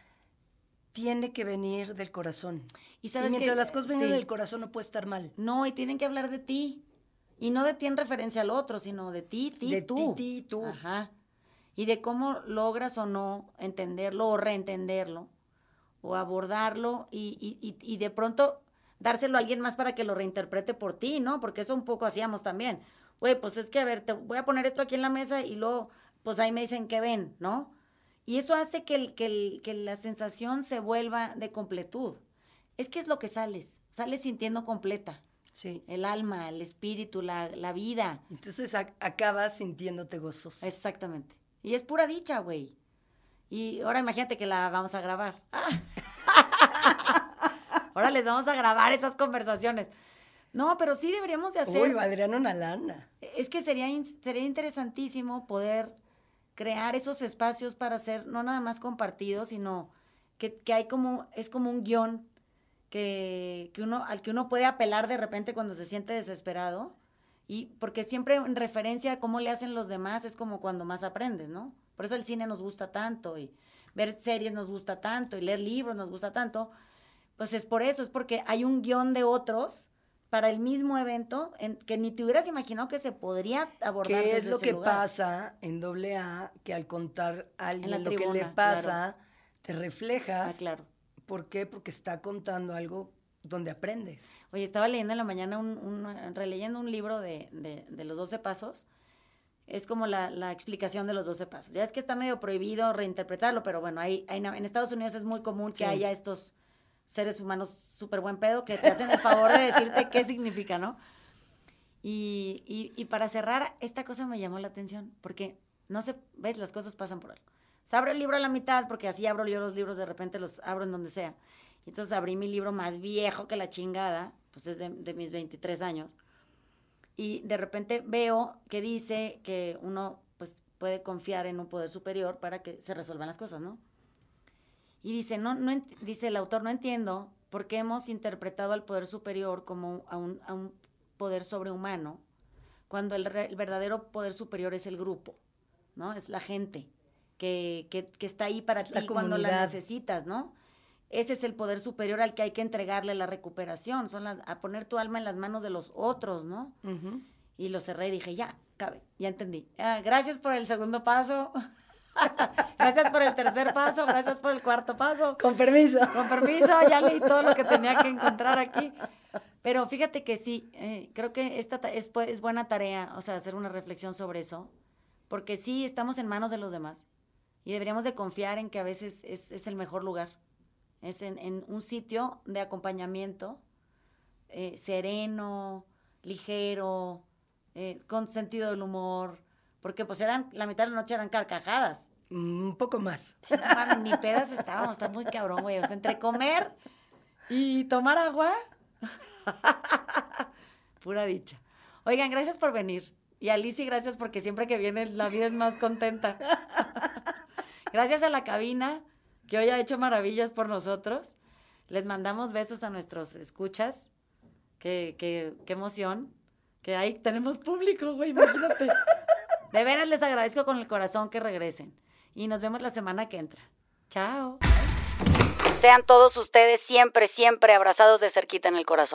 tiene que venir del corazón. Y Y, sabes que- mientras las cosas vienen sí. del corazón no puede estar mal. No, y tienen que hablar de ti. Y no de ti en referencia al otro, sino de ti, ti, De tú. ti, ti, tú. Ajá. Y de cómo logras o no entenderlo o reentenderlo o abordarlo y, y, y, de pronto dárselo a alguien más para que lo reinterprete por ti, ¿no? Porque eso un poco hacíamos también. Güey, pues es que a ver, te voy a poner esto aquí en la mesa y luego, pues ahí me dicen que ven, ¿no? Y eso hace que, el, que, el, que la sensación se vuelva de completud. Es que es lo que sales, sales sintiendo completa Sí. el alma, el espíritu, la, la vida. Entonces ac- acabas sintiéndote gozoso. Exactamente. Y es pura dicha, güey. Y ahora imagínate que la vamos a grabar. ahora les vamos a grabar esas conversaciones. No, pero sí deberíamos de hacer. Uy, valdrían una lana. Es que sería, sería interesantísimo poder crear esos espacios para ser no nada más compartidos, sino que, que hay como, es como un guion que, que uno, al que uno puede apelar de repente cuando se siente desesperado. Y porque siempre en referencia a cómo le hacen los demás es como cuando más aprendes, ¿no? Por eso el cine nos gusta tanto y ver series nos gusta tanto y leer libros nos gusta tanto. Pues es por eso, es porque hay un guion de otros para el mismo evento en, que ni te hubieras imaginado que se podría abordar ¿Qué es desde lo ese que lugar. pasa en doble A? Que al contar a la alguien lo que le pasa, te Ah, reflejas. claro. ¿Por qué? Porque está contando algo donde aprendes. Oye, estaba leyendo en la mañana, un, un- releyendo un libro de, de- de los 12 pasos, es como la, la explicación de los 12 pasos. Ya es que está medio prohibido reinterpretarlo, pero bueno, hay, hay- en Estados Unidos es muy común que Sí. haya estos seres humanos súper buen pedo que te hacen el favor de decirte qué significa, ¿no? Y, y, y para cerrar, esta cosa me llamó la atención, porque no sé, ves, las cosas pasan por algo. Se abre el libro a la mitad, porque así abro yo los libros, de repente los abro en donde sea. Y entonces abrí mi libro más viejo que la chingada, pues es de, de mis 23 años. Y de repente veo que dice que uno pues puede confiar en un poder superior para que se resuelvan las cosas, ¿no? Y dice, no, no dice el autor, no entiendo por qué hemos interpretado al poder superior como a un, a un poder sobrehumano, cuando el, re- el verdadero poder superior es el grupo, ¿no? Es la gente que, que- que está ahí para Es ti cuando la necesitas, ¿no? Ese es el poder superior al que hay que entregarle la recuperación, son las, a poner tu alma en las manos de los otros, ¿no? Ujú. Y lo cerré y dije, ya, cabe, ya entendí. Ah, gracias por el segundo paso. gracias por el tercer paso. Gracias por el cuarto paso. Con permiso. Con permiso, ya leí todo lo que tenía que encontrar aquí. Pero fíjate que sí, eh, creo que esta ta- es, es buena tarea, o sea, hacer una reflexión sobre eso, porque sí estamos en manos de los demás y deberíamos de confiar en que a veces es, es el mejor lugar. Es en, en un sitio de acompañamiento eh, sereno, ligero, eh, con sentido del humor, porque pues eran, la mitad de la noche eran carcajadas. Mm, Un poco más. Sí, no mames, ni pedas estábamos, está muy cabrón, güey. O sea, entre comer y tomar agua. Pura dicha. Oigan, gracias por venir. Y Alicia, gracias porque siempre que viene la vida es más contenta. gracias a la cabina que hoy hecho maravillas por nosotros. Les mandamos besos a nuestros escuchas. Qué, qué, qué emoción. Que ahí tenemos público, güey, imagínate. De veras les agradezco con el corazón que regresen. Y nos vemos la semana que entra. Chao. Sean todos ustedes siempre, siempre abrazados de cerquita en el corazón.